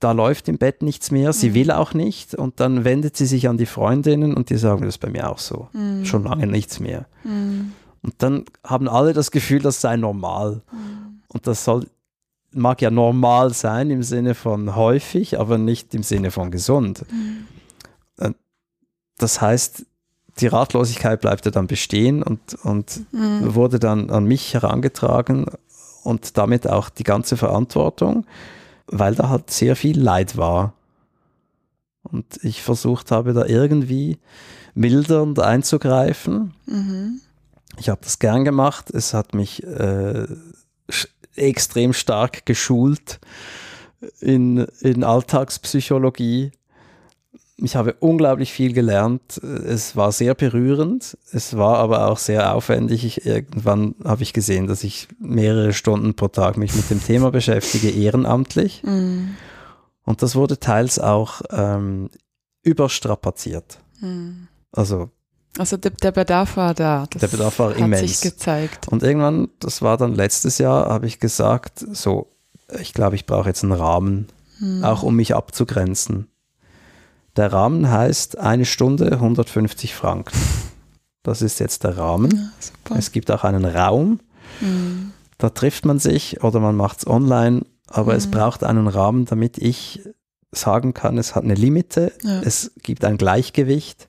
da läuft im Bett nichts mehr, sie Mhm. will auch nicht und dann wendet sie sich an die Freundinnen und die sagen, das ist bei mir auch so, Mhm. schon lange nichts mehr. Mhm. Und dann haben alle das Gefühl, das sei normal. Mhm. Und das soll, mag ja normal sein im Sinne von häufig, aber nicht im Sinne von gesund. Mhm. Das heißt, die Ratlosigkeit bleibt ja dann bestehen und, und Mhm. wurde dann an mich herangetragen und damit auch die ganze Verantwortung, weil da halt sehr viel Leid war. Und ich versucht habe, da irgendwie mildernd einzugreifen. Mhm. Ich habe das gern gemacht. Es hat mich äh, extrem stark geschult in, in Alltagspsychologie. Ich habe unglaublich viel gelernt. Es war sehr berührend. Es war aber auch sehr aufwendig. Ich, irgendwann habe ich gesehen, dass ich mehrere Stunden pro Tag mich mit dem Thema beschäftige, ehrenamtlich. Mhm. Und das wurde teils auch ähm, überstrapaziert. Mhm. Also Also der, der Bedarf war da. Das Der Bedarf war hat immens. sich gezeigt. Und irgendwann, das war dann letztes Jahr, habe ich gesagt, so, ich glaube, ich brauche jetzt einen Rahmen, Mhm. auch um mich abzugrenzen. Der Rahmen heißt eine Stunde 150 Franken. Das ist jetzt der Rahmen. Ja, super. Es gibt auch einen Raum, Mhm. da trifft man sich oder man macht es online, aber es Mhm. braucht einen Rahmen, damit ich sagen kann, es hat eine Limite, Ja. es gibt ein Gleichgewicht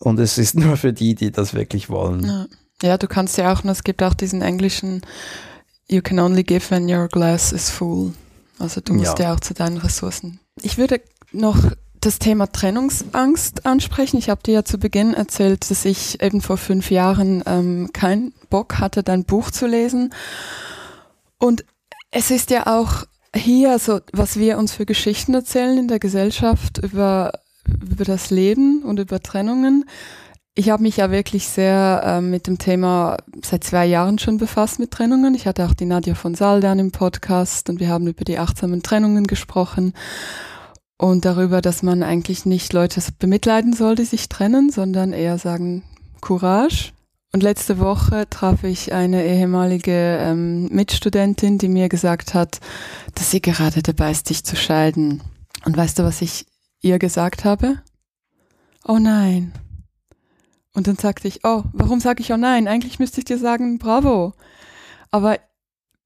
und es ist nur für die, die das wirklich wollen. Ja. ja, du kannst ja auch, und es gibt auch diesen englischen You can only give when your glass is full. Also du musst Ja. ja, auch zu deinen Ressourcen. Ich würde noch das Thema Trennungsangst ansprechen. Ich habe dir ja zu Beginn erzählt, dass ich eben vor fünf Jahren ähm, keinen Bock hatte, dein Buch zu lesen. Und es ist ja auch hier so, was wir uns für Geschichten erzählen in der Gesellschaft über, über das Leben und über Trennungen. ich habe mich ja wirklich sehr äh, mit dem Thema seit zwei Jahren schon befasst mit Trennungen. Ich hatte auch die Nadja von Saldan im Podcast und wir haben über die achtsamen Trennungen gesprochen und darüber, dass man eigentlich nicht Leute bemitleiden soll, die sich trennen, sondern eher sagen, Courage. Und letzte Woche traf ich eine ehemalige ähm, Mitstudentin, die mir gesagt hat, dass sie gerade dabei ist, sich zu scheiden. Und weißt du, was ich ihr gesagt habe? Oh nein. Und dann sagte ich, oh, warum sage ich oh nein? Eigentlich müsste ich dir sagen, bravo. Aber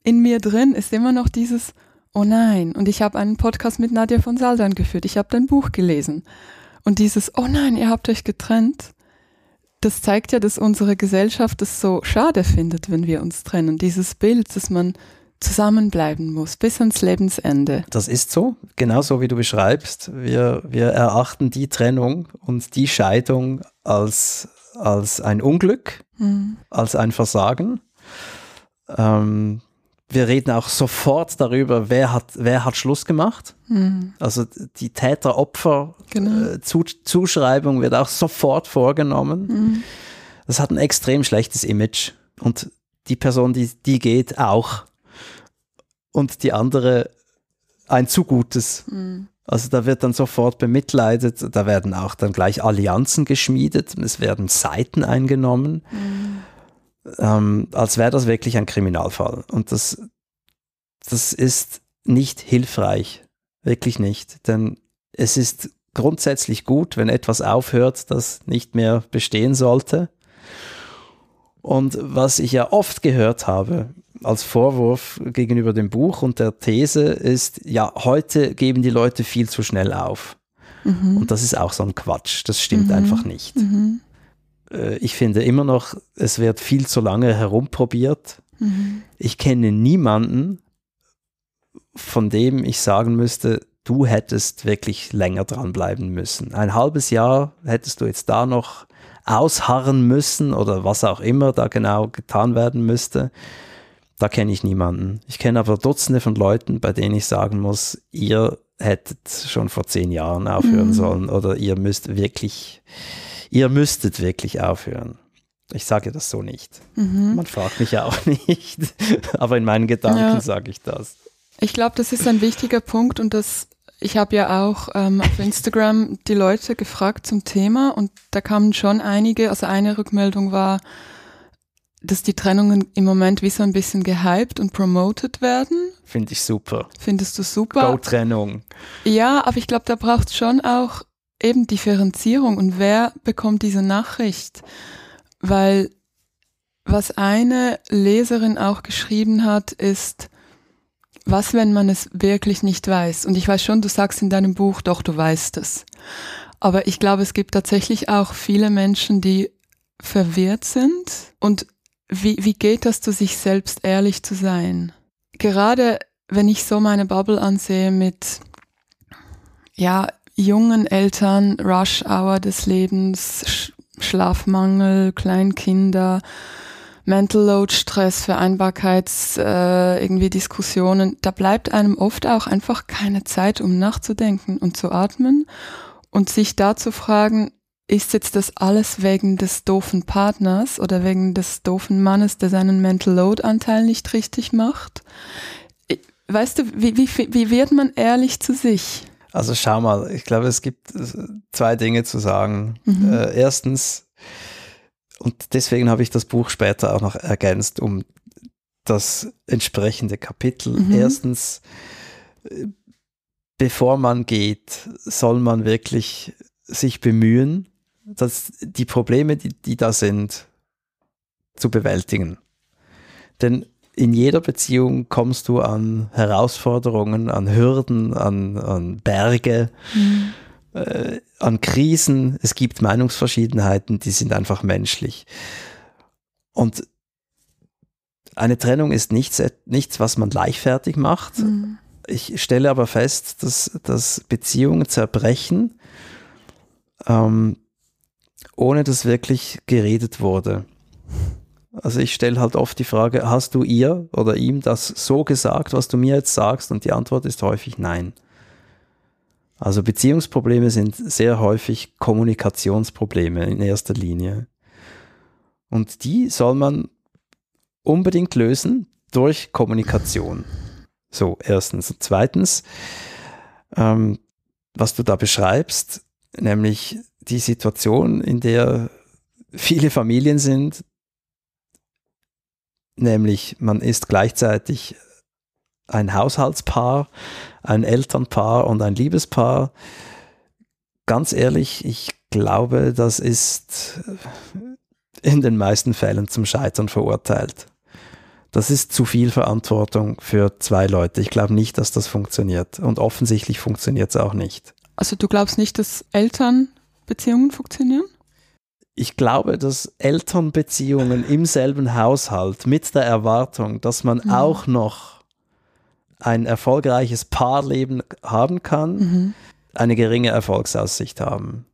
in mir drin ist immer noch dieses, oh nein. Und ich habe einen Podcast mit Nadja von Saldan geführt. Ich habe dein Buch gelesen. Und dieses, oh nein, ihr habt euch getrennt, das zeigt ja, dass unsere Gesellschaft es so schade findet, wenn wir uns trennen. Dieses Bild, dass man zusammenbleiben muss bis ans Lebensende. Das ist so, genauso wie du beschreibst. Wir, wir erachten die Trennung und die Scheidung als, als ein Unglück, mhm. als ein Versagen. Ähm, wir reden auch sofort darüber, wer hat, wer hat Schluss gemacht. Mhm. Also die Täter-Opfer-Zuschreibung genau. äh, wird auch sofort vorgenommen. Mhm. Das hat ein extrem schlechtes Image. Und die Person, die, die geht, auch. Und die andere ein zu gutes. Mhm. Also da wird dann sofort bemitleidet, da werden auch dann gleich Allianzen geschmiedet, es werden Seiten eingenommen. Mhm ähm, als wäre das wirklich ein Kriminalfall. Und das, das ist nicht hilfreich, wirklich nicht. Denn es ist grundsätzlich gut, wenn etwas aufhört, das nicht mehr bestehen sollte. Und was ich ja oft gehört habe als Vorwurf gegenüber dem Buch und der These ist, ja, heute geben die Leute viel zu schnell auf. Mhm. Und das ist auch so ein Quatsch. Das stimmt mhm. einfach nicht. Mhm. Äh, ich finde immer noch, es wird viel zu lange herumprobiert. Mhm. Ich kenne niemanden, von dem ich sagen müsste, du hättest wirklich länger dranbleiben müssen. Ein halbes Jahr hättest du jetzt da noch ausharren müssen oder was auch immer da genau getan werden müsste. Da kenne ich niemanden. Ich kenne aber Dutzende von Leuten, bei denen ich sagen muss, ihr hättet schon vor zehn Jahren aufhören mhm. sollen oder ihr müsst wirklich ihr müsstet wirklich aufhören. Ich sage das so nicht. Mhm. Man fragt mich ja auch nicht, aber in meinen Gedanken ja. sage ich das. Ich glaube, das ist ein wichtiger Punkt und das, ich habe ja auch ähm, auf Instagram die Leute gefragt zum Thema und da kamen schon einige, also eine Rückmeldung war, dass die Trennungen im Moment wie so ein bisschen gehypt und promoted werden. Finde ich super. Findest du super? Go-Trennung. Ja, aber ich glaube, da braucht es schon auch eben Differenzierung und wer bekommt diese Nachricht? Weil was eine Leserin auch geschrieben hat, ist, was, wenn man es wirklich nicht weiß? Und ich weiß schon, du sagst in deinem Buch, doch, du weißt es. Aber ich glaube, es gibt tatsächlich auch viele Menschen, die verwirrt sind. Und wie, wie geht das, zu sich selbst ehrlich zu sein? Gerade wenn ich so meine Bubble ansehe mit, ja, jungen Eltern, Rush-Hour des Lebens, Sch Schlafmangel, Kleinkinder, Mental Load, Stress, Vereinbarkeits, äh, irgendwie Diskussionen, da bleibt einem oft auch einfach keine Zeit, um nachzudenken und zu atmen und sich da zu fragen, ist jetzt das alles wegen des doofen Partners oder wegen des doofen Mannes, der seinen Mental Load Anteil nicht richtig macht? Weißt du, wie, wie, wie wird man ehrlich zu sich? Also schau mal, ich glaube, es gibt zwei Dinge zu sagen. Mhm. Äh, erstens, und deswegen habe ich das Buch später auch noch ergänzt um das entsprechende Kapitel. Mhm. Erstens, bevor man geht, soll man wirklich sich bemühen, dass die Probleme, die, die da sind, zu bewältigen. Denn in jeder Beziehung kommst du an Herausforderungen, an Hürden, an, an Berge, mhm. äh, an Krisen. Es gibt Meinungsverschiedenheiten, die sind einfach menschlich. Und eine Trennung ist nichts, nichts was man leichtfertig macht. Mhm. Ich stelle aber fest, dass, dass Beziehungen zerbrechen, ähm, ohne dass wirklich geredet wurde. Also ich stelle halt oft die Frage, hast du ihr oder ihm das so gesagt, was du mir jetzt sagst? Und die Antwort ist häufig nein. Also Beziehungsprobleme sind sehr häufig Kommunikationsprobleme in erster Linie. Und die soll man unbedingt lösen durch Kommunikation. So, erstens. Und zweitens, ähm, was du da beschreibst, nämlich die Situation, in der viele Familien sind, nämlich man ist gleichzeitig ein Haushaltspaar, ein Elternpaar und ein Liebespaar. Ganz ehrlich, ich glaube, das ist in den meisten Fällen zum Scheitern verurteilt. Das ist zu viel Verantwortung für zwei Leute. Ich glaube nicht, dass das funktioniert. Und offensichtlich funktioniert es auch nicht. Also du glaubst nicht, dass Elternbeziehungen funktionieren? Ich glaube, dass Elternbeziehungen im selben Haushalt mit der Erwartung, dass man mhm. auch noch ein erfolgreiches Paarleben haben kann, mhm. eine geringe Erfolgsaussicht haben.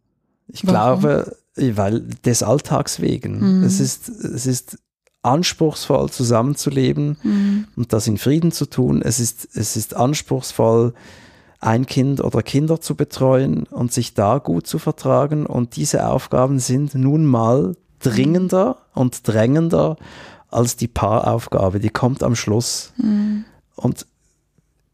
Ich Warum? glaube, weil des Alltags wegen. Mhm. Es, ist, es ist anspruchsvoll zusammenzuleben mhm. und das in Frieden zu tun. Es ist, es ist anspruchsvoll, ein Kind oder Kinder zu betreuen und sich da gut zu vertragen. Und diese Aufgaben sind nun mal dringender und drängender als die Paaraufgabe. Die kommt am Schluss. Mhm. Und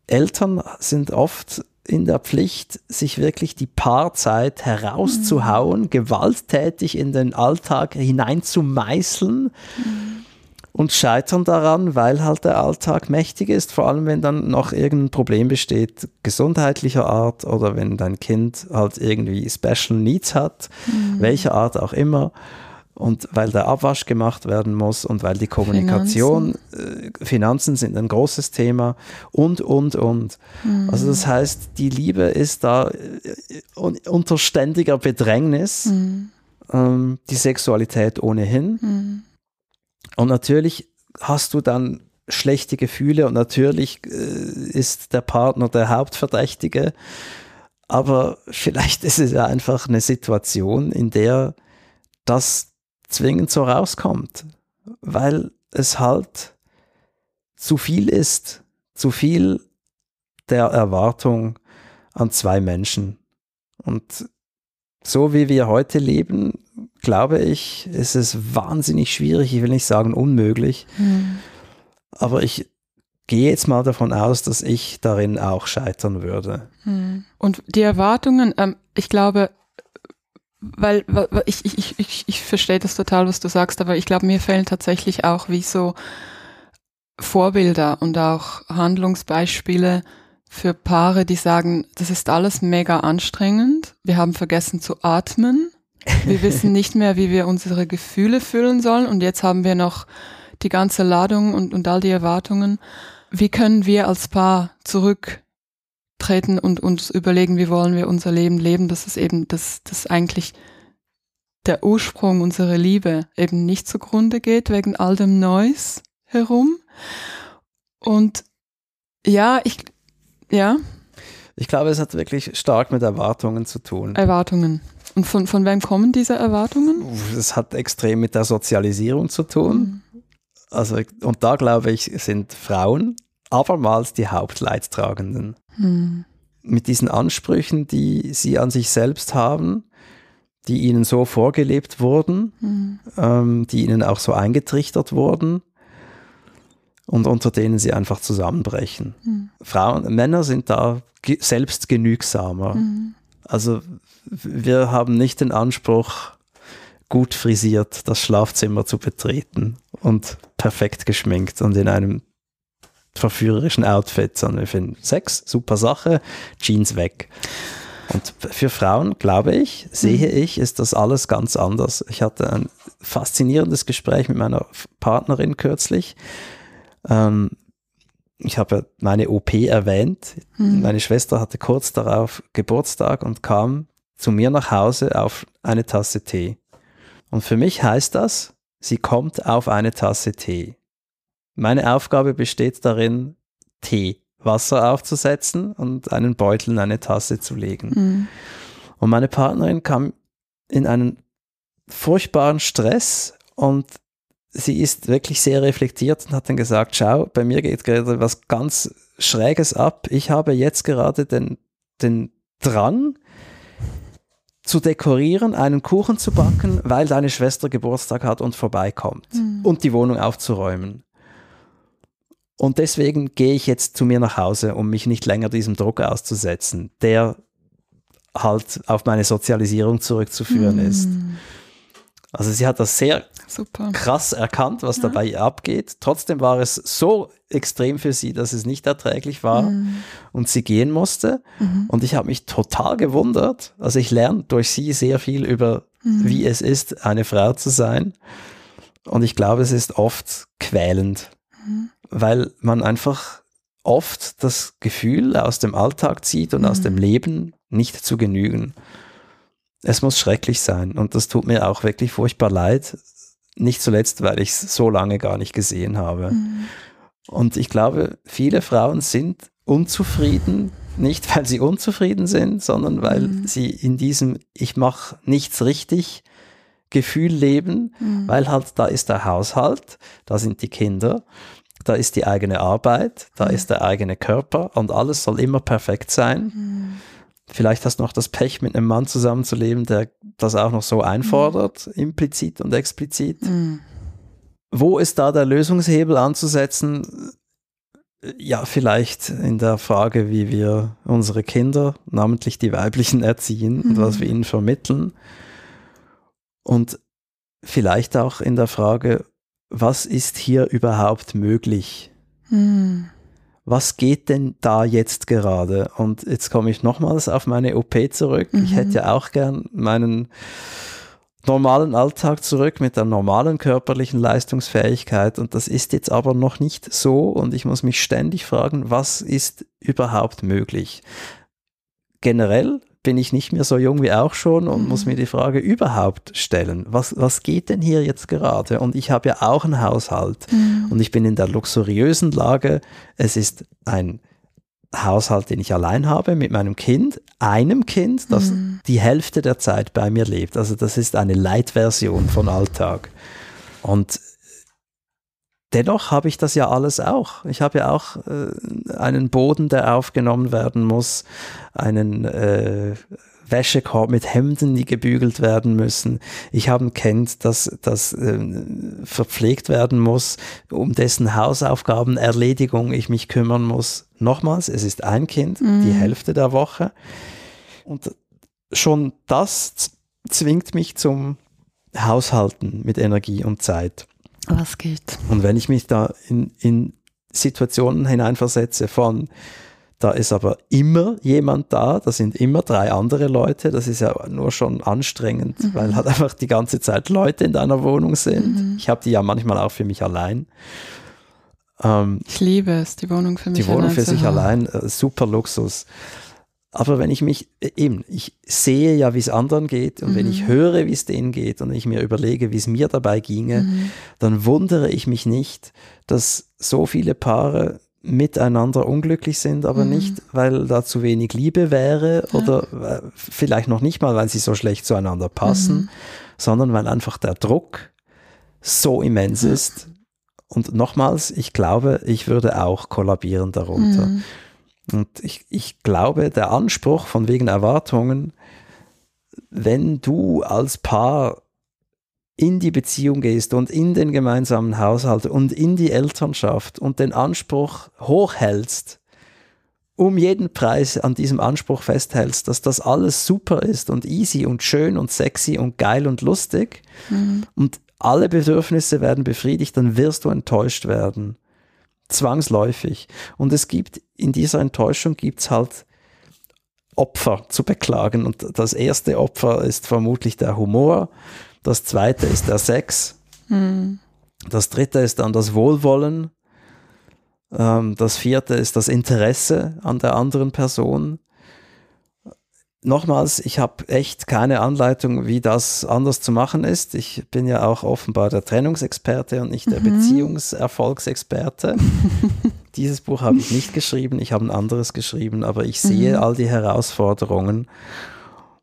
Eltern sind oft in der Pflicht, sich wirklich die Paarzeit herauszuhauen, mhm. gewalttätig in den Alltag hineinzumeißeln. Mhm und scheitern daran, weil halt der Alltag mächtig ist, vor allem wenn dann noch irgendein Problem besteht, gesundheitlicher Art oder wenn dein Kind halt irgendwie Special Needs hat, mhm. welcher Art auch immer. Und weil der Abwasch gemacht werden muss und weil die Kommunikation, Finanzen, äh, Finanzen sind ein großes Thema und, und, und. Mhm. Also das heißt, die Liebe ist da äh, unter ständiger Bedrängnis, mhm. ähm, die Sexualität ohnehin. Und natürlich hast du dann schlechte Gefühle und natürlich äh, ist der Partner der Hauptverdächtige. Aber vielleicht ist es ja einfach eine Situation, in der das zwingend so rauskommt, weil es halt zu viel ist, zu viel der Erwartung an zwei Menschen. Und so wie wir heute leben, glaube ich, ist es wahnsinnig schwierig, ich will nicht sagen unmöglich, mhm. aber ich gehe jetzt mal davon aus, dass ich darin auch scheitern würde. Mhm. Und die Erwartungen, ähm, ich glaube, weil, weil ich, ich, ich, ich verstehe das total, was du sagst, aber ich glaube, mir fehlen tatsächlich auch wie so Vorbilder und auch Handlungsbeispiele für Paare, die sagen, das ist alles mega anstrengend, wir haben vergessen zu atmen wir wissen nicht mehr, wie wir unsere Gefühle fühlen sollen und jetzt haben wir noch die ganze Ladung und, und all die Erwartungen. Wie können wir als Paar zurücktreten und uns überlegen, wie wollen wir unser Leben leben? Das ist eben das, das eigentlich der Ursprung unserer Liebe eben nicht zugrunde geht wegen all dem Neues herum. Und ja, ich, ja. Ich glaube, es hat wirklich stark mit Erwartungen zu tun. Erwartungen. Und von, von wem kommen diese Erwartungen? Es hat extrem mit der Sozialisierung zu tun. Mhm. Also, und da glaube ich, sind Frauen abermals die Hauptleidtragenden. Mhm. Mit diesen Ansprüchen, die sie an sich selbst haben, die ihnen so vorgelebt wurden, mhm. ähm, die ihnen auch so eingetrichtert wurden und unter denen sie einfach zusammenbrechen. Mhm. Frauen, Männer sind da ge selbst genügsamer. Mhm. Also wir haben nicht den Anspruch, gut frisiert das Schlafzimmer zu betreten und perfekt geschminkt und in einem verführerischen Outfit, sondern wir finden Sex, super Sache, Jeans weg. Und für Frauen, glaube ich, sehe mhm. ich, ist das alles ganz anders. Ich hatte ein faszinierendes Gespräch mit meiner Partnerin kürzlich. Ähm, ich habe meine OP erwähnt. Mhm. Meine Schwester hatte kurz darauf Geburtstag und kam zu mir nach Hause auf eine Tasse Tee. Und für mich heißt das, sie kommt auf eine Tasse Tee. Meine Aufgabe besteht darin, Tee, Wasser aufzusetzen und einen Beutel in eine Tasse zu legen. Mhm. Und meine Partnerin kam in einen furchtbaren Stress und sie ist wirklich sehr reflektiert und hat dann gesagt, schau, bei mir geht gerade was ganz Schräges ab. Ich habe jetzt gerade den, den Drang zu dekorieren, einen Kuchen zu backen, weil deine Schwester Geburtstag hat und vorbeikommt Mhm. und die Wohnung aufzuräumen. Und deswegen gehe ich jetzt zu mir nach Hause, um mich nicht länger diesem Druck auszusetzen, der halt auf meine Sozialisierung zurückzuführen ist. Mhm. Also sie hat das sehr Super. krass erkannt, was dabei abgeht. Trotzdem war es so extrem für sie, dass es nicht erträglich war Mhm. und sie gehen musste. Und ich habe mich total gewundert. Also ich lerne durch sie sehr viel über, wie es ist, eine Frau zu sein. Und ich glaube, es ist oft quälend, weil man einfach oft das Gefühl aus dem Alltag zieht und aus dem Leben nicht zu genügen. Es muss schrecklich sein. Und das tut mir auch wirklich furchtbar leid. Nicht zuletzt, weil ich es so lange gar nicht gesehen habe. Und ich glaube, viele Frauen sind unzufrieden, nicht weil sie unzufrieden sind, sondern weil sie in diesem Ich mache nichts richtig Gefühl leben, weil halt da ist der Haushalt, da sind die Kinder, da ist die eigene Arbeit, da ist der eigene Körper und alles soll immer perfekt sein. Vielleicht hast du noch das Pech, mit einem Mann zusammenzuleben, der das auch noch so einfordert, implizit und explizit. Mhm. Wo ist da der Lösungshebel anzusetzen? Ja, vielleicht in der Frage, wie wir unsere Kinder, namentlich die weiblichen, erziehen und was wir ihnen vermitteln. Und vielleicht auch in der Frage, was ist hier überhaupt möglich? Mhm. Was geht denn da jetzt gerade? Und jetzt komme ich nochmals auf meine OP zurück. Ich hätte ja auch gern meinen normalen Alltag zurück mit der normalen körperlichen Leistungsfähigkeit. Und das ist jetzt aber noch nicht so. Und ich muss mich ständig fragen, was ist überhaupt möglich? Generell bin ich nicht mehr so jung wie auch schon und muss mir die Frage überhaupt stellen, was, was geht denn hier jetzt gerade? Und ich habe ja auch einen Haushalt und ich bin in der luxuriösen Lage, es ist ein Haushalt, den ich allein habe mit meinem Kind, einem Kind, das die Hälfte der Zeit bei mir lebt. Also das ist eine Light-Version von Alltag. Und dennoch habe ich das ja alles auch. Ich habe ja auch äh, einen Boden, der aufgenommen werden muss, einen äh, Wäschekorb mit Hemden, die gebügelt werden müssen. Ich habe ein Kind, das, das äh, verpflegt werden muss, um dessen Hausaufgabenerledigung ich mich kümmern muss. Nochmals, es ist ein Kind, die Hälfte der Woche. Und schon das zwingt mich zum Haushalten mit Energie und Zeit. Was geht? Und wenn ich mich da in, in Situationen hineinversetze von, da ist aber immer jemand da, da sind immer drei andere Leute, das ist ja nur schon anstrengend, weil halt einfach die ganze Zeit Leute in deiner Wohnung sind. Ich habe die ja manchmal auch für mich allein. Ähm, Ich liebe es, die Wohnung für mich die Wohnung allein für sich haben. allein, äh, super Luxus. Aber wenn ich mich, äh, eben, ich sehe ja, wie es anderen geht und wenn ich höre, wie es denen geht und ich mir überlege, wie es mir dabei ginge, dann wundere ich mich nicht, dass so viele Paare miteinander unglücklich sind, aber nicht, weil da zu wenig Liebe wäre oder äh, vielleicht noch nicht mal, weil sie so schlecht zueinander passen, sondern weil einfach der Druck so immens ist. Und nochmals, ich glaube, ich würde auch kollabieren darunter. Und ich, ich glaube, der Anspruch von wegen Erwartungen, wenn du als Paar in die Beziehung gehst und in den gemeinsamen Haushalt und in die Elternschaft und den Anspruch hochhältst, um jeden Preis an diesem Anspruch festhältst, dass das alles super ist und easy und schön und sexy und geil und lustig und alle Bedürfnisse werden befriedigt, dann wirst du enttäuscht werden. Zwangsläufig. Und es gibt in dieser Enttäuschung gibt es halt Opfer zu beklagen. Und das erste Opfer ist vermutlich der Humor. Das zweite ist der Sex. Das dritte ist dann das Wohlwollen. Ähm, das vierte ist das Interesse an der anderen Person. Nochmals, ich habe echt keine Anleitung, wie das anders zu machen ist. Ich bin ja auch offenbar der Trennungsexperte und nicht der Beziehungserfolgsexperte. Dieses Buch habe ich nicht geschrieben, ich habe ein anderes geschrieben, aber ich sehe all die Herausforderungen.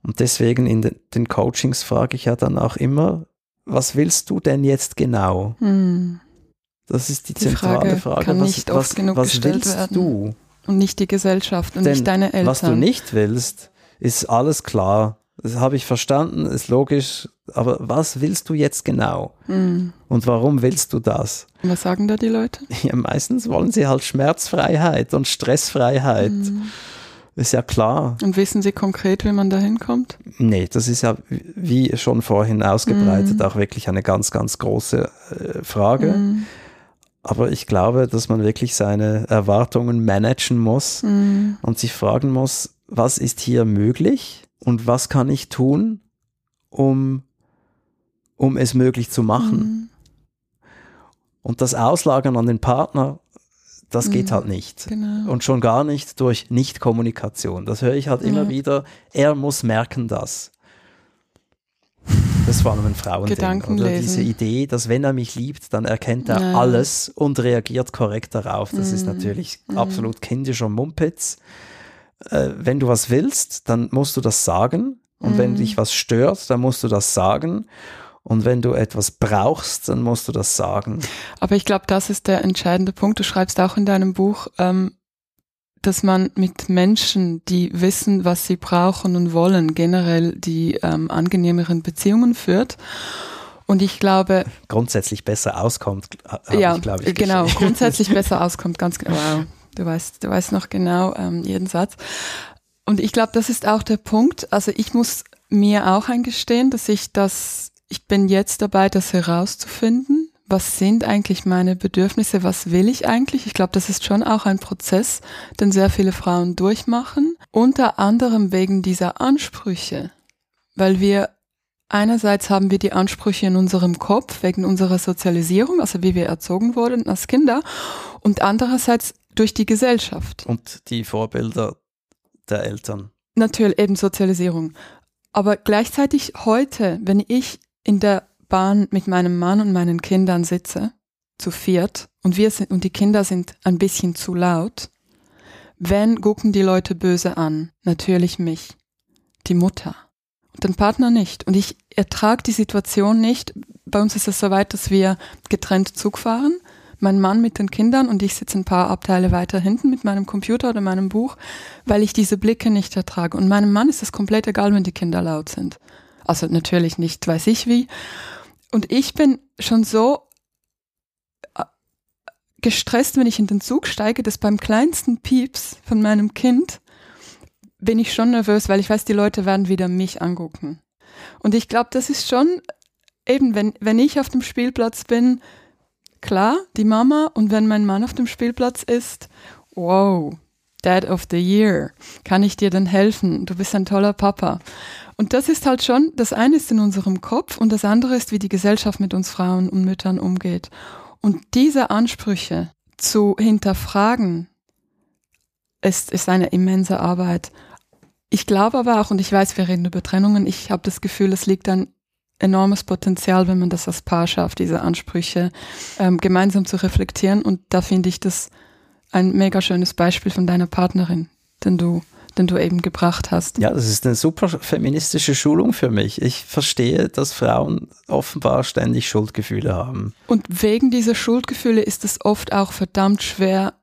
Und deswegen in den, den Coachings frage ich ja dann auch immer, was willst du denn jetzt genau? Hm. Das ist die, Die zentrale Frage Frage. kann was, nicht oft was, genug was gestellt willst werden. du? Und nicht die Gesellschaft und Denn nicht deine Eltern. was du nicht willst, ist alles klar. Das habe ich verstanden, ist logisch. Aber was willst du jetzt genau? Mhm. Und warum willst du das? Was sagen da die Leute? Ja, meistens wollen sie halt Schmerzfreiheit und Stressfreiheit. Mhm. Ist ja klar. Und wissen Sie konkret, wie man da hinkommt? Nee, das ist ja, wie schon vorhin ausgebreitet, Mhm. auch wirklich eine ganz, ganz große äh, Frage. Mhm. Aber ich glaube, dass man wirklich seine Erwartungen managen muss Mhm. und sich fragen muss, was ist hier möglich und was kann ich tun, um, um es möglich zu machen. Mhm. Und das Auslagern an den Partner, das geht Mhm. halt nicht. Genau. Und schon gar nicht durch Nichtkommunikation. Das höre ich halt immer Ja. wieder. Er muss merken das. Das war ein Frauending. Oder diese Idee, dass wenn er mich liebt, dann erkennt er Ja. alles und reagiert korrekt darauf. Das ist Mhm. natürlich Mhm. absolut kindischer Mumpitz. Äh, wenn du was willst, dann musst du das sagen. Und wenn Mhm. dich was stört, dann musst du das sagen. Und wenn du etwas brauchst, dann musst du das sagen. Aber ich glaube, das ist der entscheidende Punkt. Du schreibst auch in deinem Buch, ähm, dass man mit Menschen, die wissen, was sie brauchen und wollen, generell die ähm, angenehmeren Beziehungen führt. Und ich glaube, Grundsätzlich besser auskommt, habe ja, ich, glaube ich. genau, grundsätzlich besser auskommt, ganz genau. Wow, du weißt, du weißt noch genau ähm, jeden Satz. Und ich glaube, das ist auch der Punkt. Also ich muss mir auch eingestehen, dass ich das, ich bin jetzt dabei, das herauszufinden. Was sind eigentlich meine Bedürfnisse? Was will ich eigentlich? Ich glaube, das ist schon auch ein Prozess, den sehr viele Frauen durchmachen. Unter anderem wegen dieser Ansprüche. Weil wir einerseits haben wir die Ansprüche in unserem Kopf wegen unserer Sozialisierung, also wie wir erzogen wurden als Kinder. Und andererseits durch die Gesellschaft. Und die Vorbilder der Eltern. Natürlich eben Sozialisierung. Aber gleichzeitig heute, wenn ich in der Bahn mit meinem Mann und meinen Kindern sitze, zu viert, und wir sind, und die Kinder sind ein bisschen zu laut, wen gucken die Leute böse an? Natürlich mich. Die Mutter. Und den Partner nicht. Und ich ertrage die Situation nicht. Bei uns ist es so weit, dass wir getrennt Zug fahren. Mein Mann mit den Kindern und ich sitze ein paar Abteile weiter hinten mit meinem Computer oder meinem Buch, weil ich diese Blicke nicht ertrage. Und meinem Mann ist es komplett egal, wenn die Kinder laut sind. Also natürlich nicht, weiß ich wie. Und ich bin schon so äh, gestresst, wenn ich in den Zug steige, dass beim kleinsten Pieps von meinem Kind bin ich schon nervös, weil ich weiß, die Leute werden wieder mich angucken. Und ich glaube, das ist schon eben, wenn, wenn ich auf dem Spielplatz bin, klar, die Mama, und wenn mein Mann auf dem Spielplatz ist, wow, Dad of the Year, kann ich dir denn helfen? Du bist ein toller Papa. Und das ist halt schon, das eine ist in unserem Kopf und das andere ist, wie die Gesellschaft mit uns Frauen und Müttern umgeht. Und diese Ansprüche zu hinterfragen, ist, ist eine immense Arbeit. Ich glaube aber auch, und ich weiß, wir reden über Trennungen, ich habe das Gefühl, es liegt ein enormes Potenzial, wenn man das als Paar schafft, diese Ansprüche ähm, gemeinsam zu reflektieren. Und da finde ich das ein mega schönes Beispiel von deiner Partnerin, den du, den du eben gebracht hast. Ja, das ist eine super feministische Schulung für mich. Ich verstehe, dass Frauen offenbar ständig Schuldgefühle haben. Und wegen dieser Schuldgefühle ist es oft auch verdammt schwer,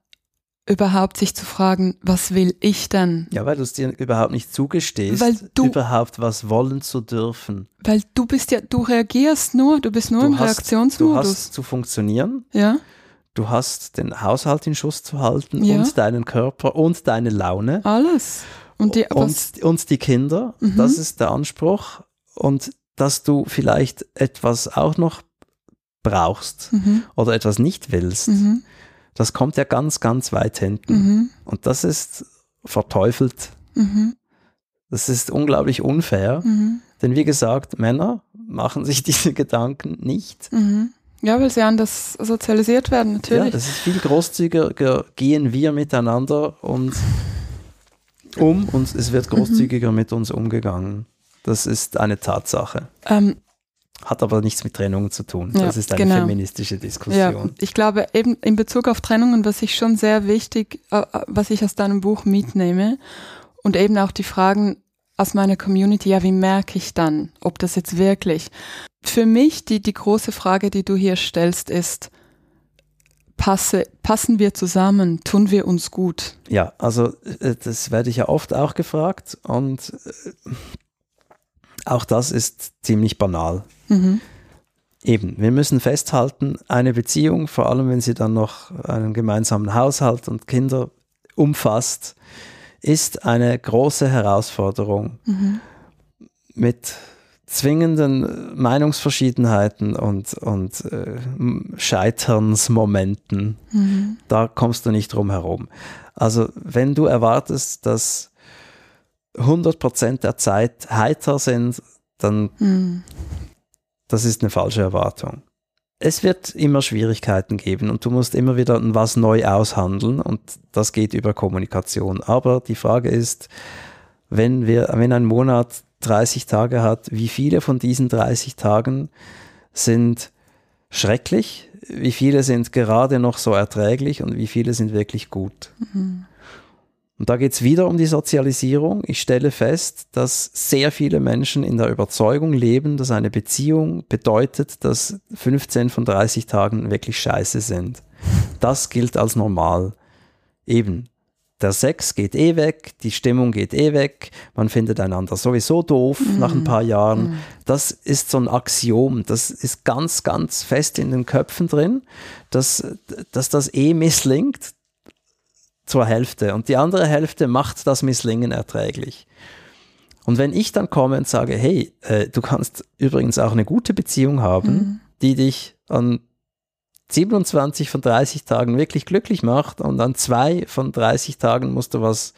überhaupt sich zu fragen, was will ich denn? Ja, weil du es dir überhaupt nicht zugestehst, Weil du- überhaupt was wollen zu dürfen. Weil du bist ja, du reagierst nur, du bist nur Du im hast, du Reaktionsmodus. hast zu funktionieren, ja, du hast den Haushalt in Schuss zu halten Ja. und deinen Körper und deine Laune alles. Und die, und, und die Kinder. Mhm. Das ist der Anspruch. Und dass du vielleicht etwas auch noch brauchst mhm, oder etwas nicht willst, mhm, das kommt ja ganz, ganz weit hinten. mhm, Und das ist verteufelt. mhm, Das ist unglaublich unfair. mhm, Denn wie gesagt, Männer machen sich diese Gedanken nicht. mhm. Ja, weil sie anders sozialisiert werden, Ja, natürlich. das ist viel großzügiger, gehen wir miteinander und um und es wird großzügiger mit uns umgegangen. Das ist eine Tatsache. ähm, Hat aber nichts mit Trennungen zu tun. Ja, das ist eine genau. feministische Ja, Diskussion. ich glaube eben in Bezug auf Trennungen, was ich schon sehr wichtig, äh, äh, was ich aus deinem Buch mitnehme und eben auch die Fragen aus meiner Community, ja, wie merke ich dann, ob das jetzt wirklich, für mich die, die große Frage, die du hier stellst, ist, passe, passen wir zusammen, tun wir uns gut? Ja, also äh, das werde ich ja oft auch gefragt und auch das ist ziemlich banal. Mhm. Eben, wir müssen festhalten, eine Beziehung, vor allem wenn sie dann noch einen gemeinsamen Haushalt und Kinder umfasst, ist eine große Herausforderung mhm. mit zwingenden Meinungsverschiedenheiten und, und äh, Scheiternsmomenten. Mhm. Da kommst du nicht drum herum. Also wenn du erwartest, dass 100% der Zeit heiter sind, dann mhm. das ist eine falsche Erwartung. Es wird immer Schwierigkeiten geben und du musst immer wieder was neu aushandeln und das geht über Kommunikation. Aber die Frage ist, wenn wir, wenn ein Monat 30 Tage hat, wie viele von diesen 30 Tagen sind schrecklich, wie viele sind gerade noch so erträglich und wie viele sind wirklich gut. Mhm. Und da geht es wieder um die Sozialisierung. Ich stelle fest, dass sehr viele Menschen in der Überzeugung leben, dass eine Beziehung bedeutet, dass 15 von 30 Tagen wirklich scheiße sind. Das gilt als normal. Eben, der Sex geht eh weg, die Stimmung geht eh weg, man findet einander sowieso doof mm. nach ein paar Jahren. Mm. Das ist so ein Axiom, das ist ganz, ganz fest in den Köpfen drin, dass, dass das eh misslingt zur Hälfte und die andere Hälfte macht das Misslingen erträglich. Und wenn ich dann komme und sage, hey, äh, du kannst übrigens auch eine gute Beziehung haben, mm. die dich an 27 von 30 Tagen wirklich glücklich macht und an zwei von 30 Tagen musst du was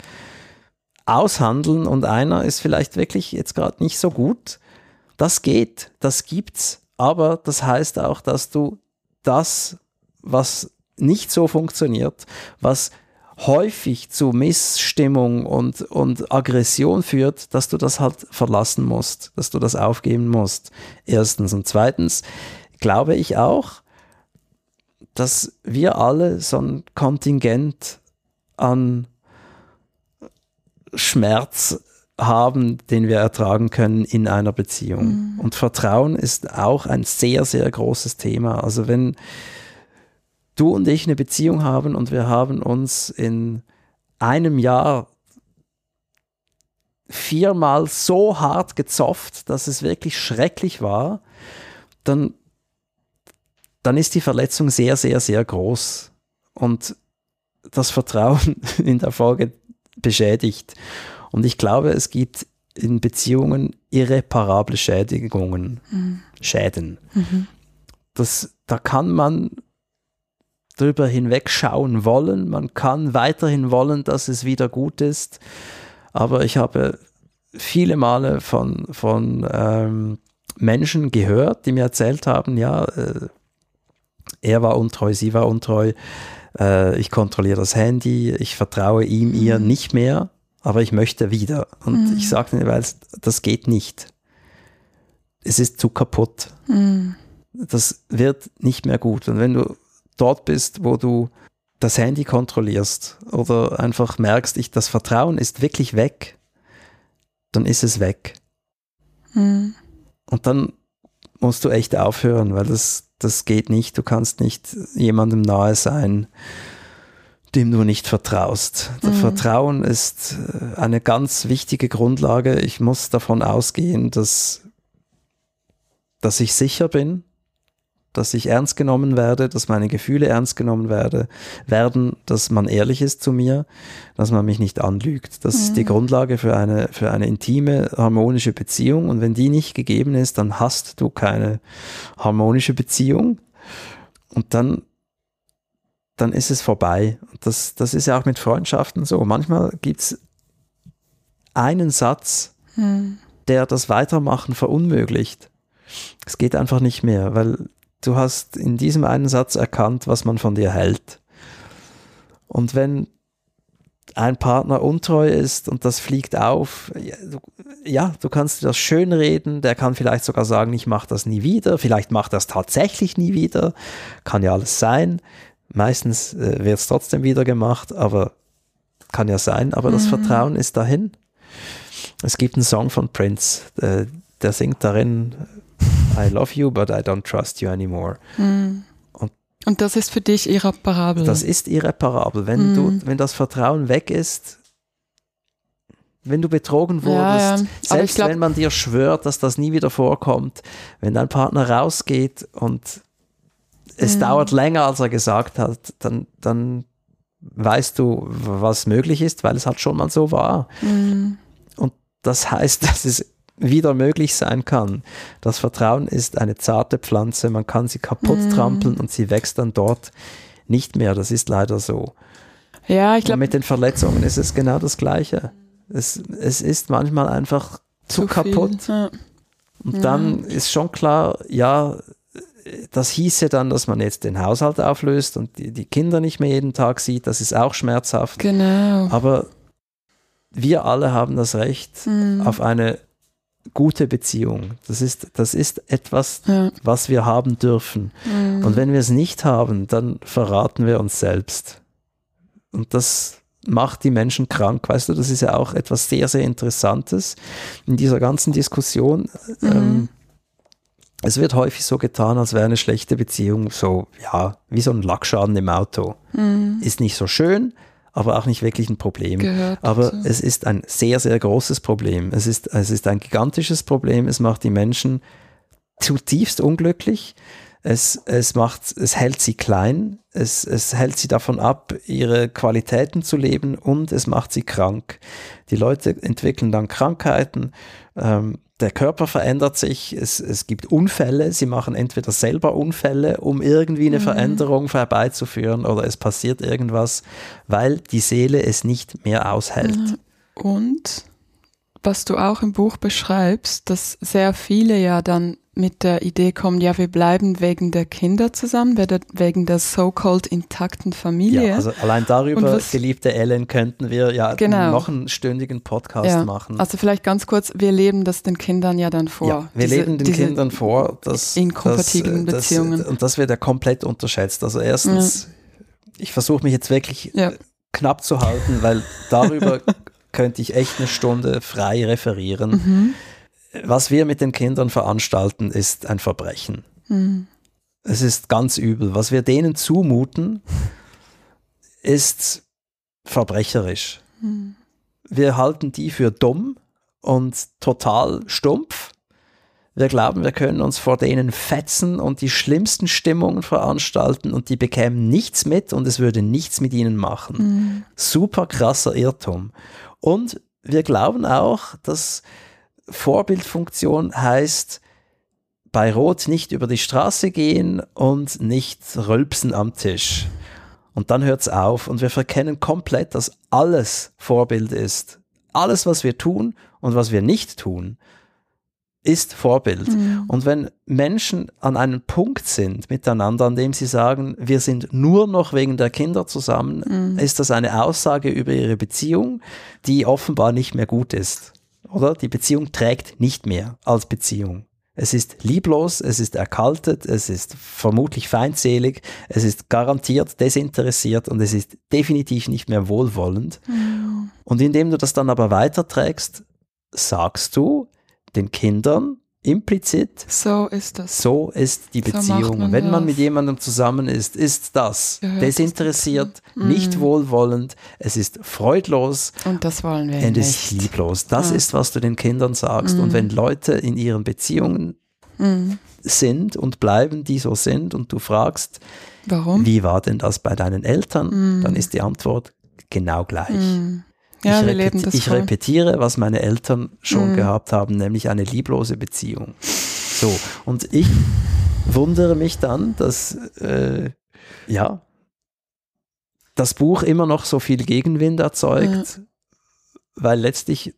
aushandeln und einer ist vielleicht wirklich jetzt gerade nicht so gut. Das geht, das gibt's, aber das heißt auch, dass du das, was nicht so funktioniert, was häufig zu Missstimmung und, und Aggression führt, dass du das halt verlassen musst, dass du das aufgeben musst. Erstens. Und zweitens glaube ich auch, dass wir alle so ein Kontingent an Schmerz haben, den wir ertragen können in einer Beziehung. Mhm. Und Vertrauen ist auch ein sehr, sehr großes Thema. Also wenn du und ich eine Beziehung haben und wir haben uns in einem Jahr viermal so hart gezofft, dass es wirklich schrecklich war, dann dann ist die Verletzung sehr, sehr, sehr groß und das Vertrauen in der Folge beschädigt. Und ich glaube, es gibt in Beziehungen irreparable Schädigungen, mhm. Schäden. Mhm. Das, da kann man drüber hinwegschauen wollen, man kann weiterhin wollen, dass es wieder gut ist, aber ich habe viele Male von, von ähm, Menschen gehört, die mir erzählt haben, ja, äh, er war untreu, sie war untreu, äh, ich kontrolliere das Handy, ich vertraue ihm, mhm. ihr nicht mehr, aber ich möchte wieder. Und mhm. ich sage weil das geht nicht. Es ist zu kaputt. Mhm. Das wird nicht mehr gut. Und wenn du dort bist, wo du das Handy kontrollierst oder einfach merkst, ich, das Vertrauen ist wirklich weg, dann ist es weg. Mhm. Und dann musst du echt aufhören, weil das, das geht nicht. Du kannst nicht jemandem nahe sein, dem du nicht vertraust. Mhm. Vertrauen ist äh, eine ganz wichtige Grundlage. Ich muss davon ausgehen, dass, dass ich sicher bin, dass ich ernst genommen werde, dass meine Gefühle ernst genommen werde, werden, dass man ehrlich ist zu mir, dass man mich nicht anlügt. Das mhm. ist die mhm. Grundlage für eine, für eine intime, harmonische Beziehung. Und wenn die nicht gegeben ist, dann hast du keine harmonische Beziehung. Und dann, dann ist es vorbei. Das, das ist ja auch mit Freundschaften so. Manchmal gibt es einen Satz, mhm. der das Weitermachen verunmöglicht. Es geht einfach nicht mehr, weil du hast in diesem einen Satz erkannt, was man von dir hält. Und wenn ein Partner untreu ist und das fliegt auf, ja du, ja, du kannst das schönreden, der kann vielleicht sogar sagen, ich mache das nie wieder, vielleicht macht das tatsächlich nie wieder, kann ja alles sein. Meistens äh, wird es trotzdem wieder gemacht, aber kann ja sein, aber mhm. das Vertrauen ist dahin. Es gibt einen Song von Prince, äh, der singt darin, I love you, but I don't trust you anymore. Mhm. Und Und das ist für dich irreparabel. Das ist irreparabel. Wenn, Mhm. du, wenn das Vertrauen weg ist, wenn du betrogen wurdest, Ja, ja. Selbst glaub- wenn man dir schwört, dass das nie wieder vorkommt, wenn dein Partner rausgeht und es Mhm. dauert länger, als er gesagt hat, dann, dann weißt du, was möglich ist, weil es halt schon mal so war. Mhm. Und das heißt, dass es wieder möglich sein kann. Das Vertrauen ist eine zarte Pflanze, man kann sie kaputt Mhm. trampeln und sie wächst dann dort nicht mehr. Das ist leider so. Ja, ich glaube, mit den Verletzungen ist es genau das Gleiche. Es, es ist manchmal einfach zu, kaputt. Ja. Und Ja. dann ist schon klar, ja, das hieße dann, dass man jetzt den Haushalt auflöst und die, die Kinder nicht mehr jeden Tag sieht. Das ist auch schmerzhaft. Genau. Aber wir alle haben das Recht Mhm. auf eine gute Beziehung. Das ist, das ist etwas, ja. was wir haben dürfen. Mhm. Und wenn wir es nicht haben, dann verraten wir uns selbst. Und das macht die Menschen krank. Weißt du, das ist ja auch etwas sehr, sehr Interessantes in dieser ganzen Diskussion. Mhm. Ähm, es wird häufig so getan, als wäre eine schlechte Beziehung so, ja, wie so ein Lackschaden im Auto. Mhm. Ist nicht so schön, aber auch nicht wirklich ein Problem. Gehört Aber dazu. es ist ein sehr, sehr großes Problem. Es ist, es ist ein gigantisches Problem. Es macht die Menschen zutiefst unglücklich. Es, es, macht, es hält sie klein. Es, es hält sie davon ab, ihre Qualitäten zu leben und es macht sie krank. Die Leute entwickeln dann Krankheiten. Ähm, der Körper verändert sich, es, es gibt Unfälle, sie machen entweder selber Unfälle, um irgendwie eine Mhm. Veränderung herbeizuführen oder es passiert irgendwas, weil die Seele es nicht mehr aushält. Und was du auch im Buch beschreibst, dass sehr viele ja dann mit der Idee kommen, ja, wir bleiben wegen der Kinder zusammen, wegen der so-called intakten Familie. Ja, also allein darüber, was- geliebte Ellen, könnten wir ja Genau. noch einen stündigen Podcast Ja, machen. Also vielleicht ganz kurz, wir leben das den Kindern ja dann vor. ja, wir Diese- leben den Kindern vor, dass inkompatiblen dass, äh, Beziehungen. Das, und das wird ja komplett unterschätzt. Also erstens, ich versuche mich jetzt wirklich Ja. äh, knapp zu halten, weil darüber könnte ich echt eine Stunde frei referieren. Mhm. Was wir mit den Kindern veranstalten, ist ein Verbrechen. Mhm. Es ist ganz übel. Was wir denen zumuten, ist verbrecherisch. Mhm. Wir halten die für dumm und total stumpf. Wir glauben, wir können uns vor denen fetzen und die schlimmsten Stimmungen veranstalten und die bekämen nichts mit und es würde nichts mit ihnen machen. Mhm. Super krasser Irrtum. Und wir glauben auch, dass Vorbildfunktion heißt, bei Rot nicht über die Straße gehen und nicht rülpsen am Tisch. Und dann hört's auf und wir verkennen komplett, dass alles Vorbild ist. Alles, was wir tun und was wir nicht tun, ist Vorbild. Mhm. Und wenn Menschen an einem Punkt sind miteinander, an dem sie sagen, wir sind nur noch wegen der Kinder zusammen, Mhm. ist das eine Aussage über ihre Beziehung, die offenbar nicht mehr gut ist. Oder? Die Beziehung trägt nicht mehr als Beziehung. Es ist lieblos, es ist erkaltet, es ist vermutlich feindselig, es ist garantiert desinteressiert und es ist definitiv nicht mehr wohlwollend. Mhm. Und indem du das dann aber weiterträgst, sagst du den Kindern implizit, So ist das. so ist die So Beziehung. man Wenn man das. mit jemandem zusammen ist, ist das Gehört desinteressiert, das dazu? nicht Mhm. wohlwollend, es ist freudlos Und das wollen wir und es ist nicht. lieblos. Das Ja. ist, was du den Kindern sagst. Und Mhm. wenn Leute in ihren Beziehungen Mhm. sind und bleiben, die so sind, und du fragst, Warum? wie war denn das bei deinen Eltern, Mhm. dann ist die Antwort genau gleich. Ja, ich repeti- ich repetiere, was meine Eltern schon Mhm. gehabt haben, nämlich eine lieblose Beziehung. So, und ich wundere mich dann, dass, äh, ja, das Buch immer noch so viel Gegenwind erzeugt, weil letztlich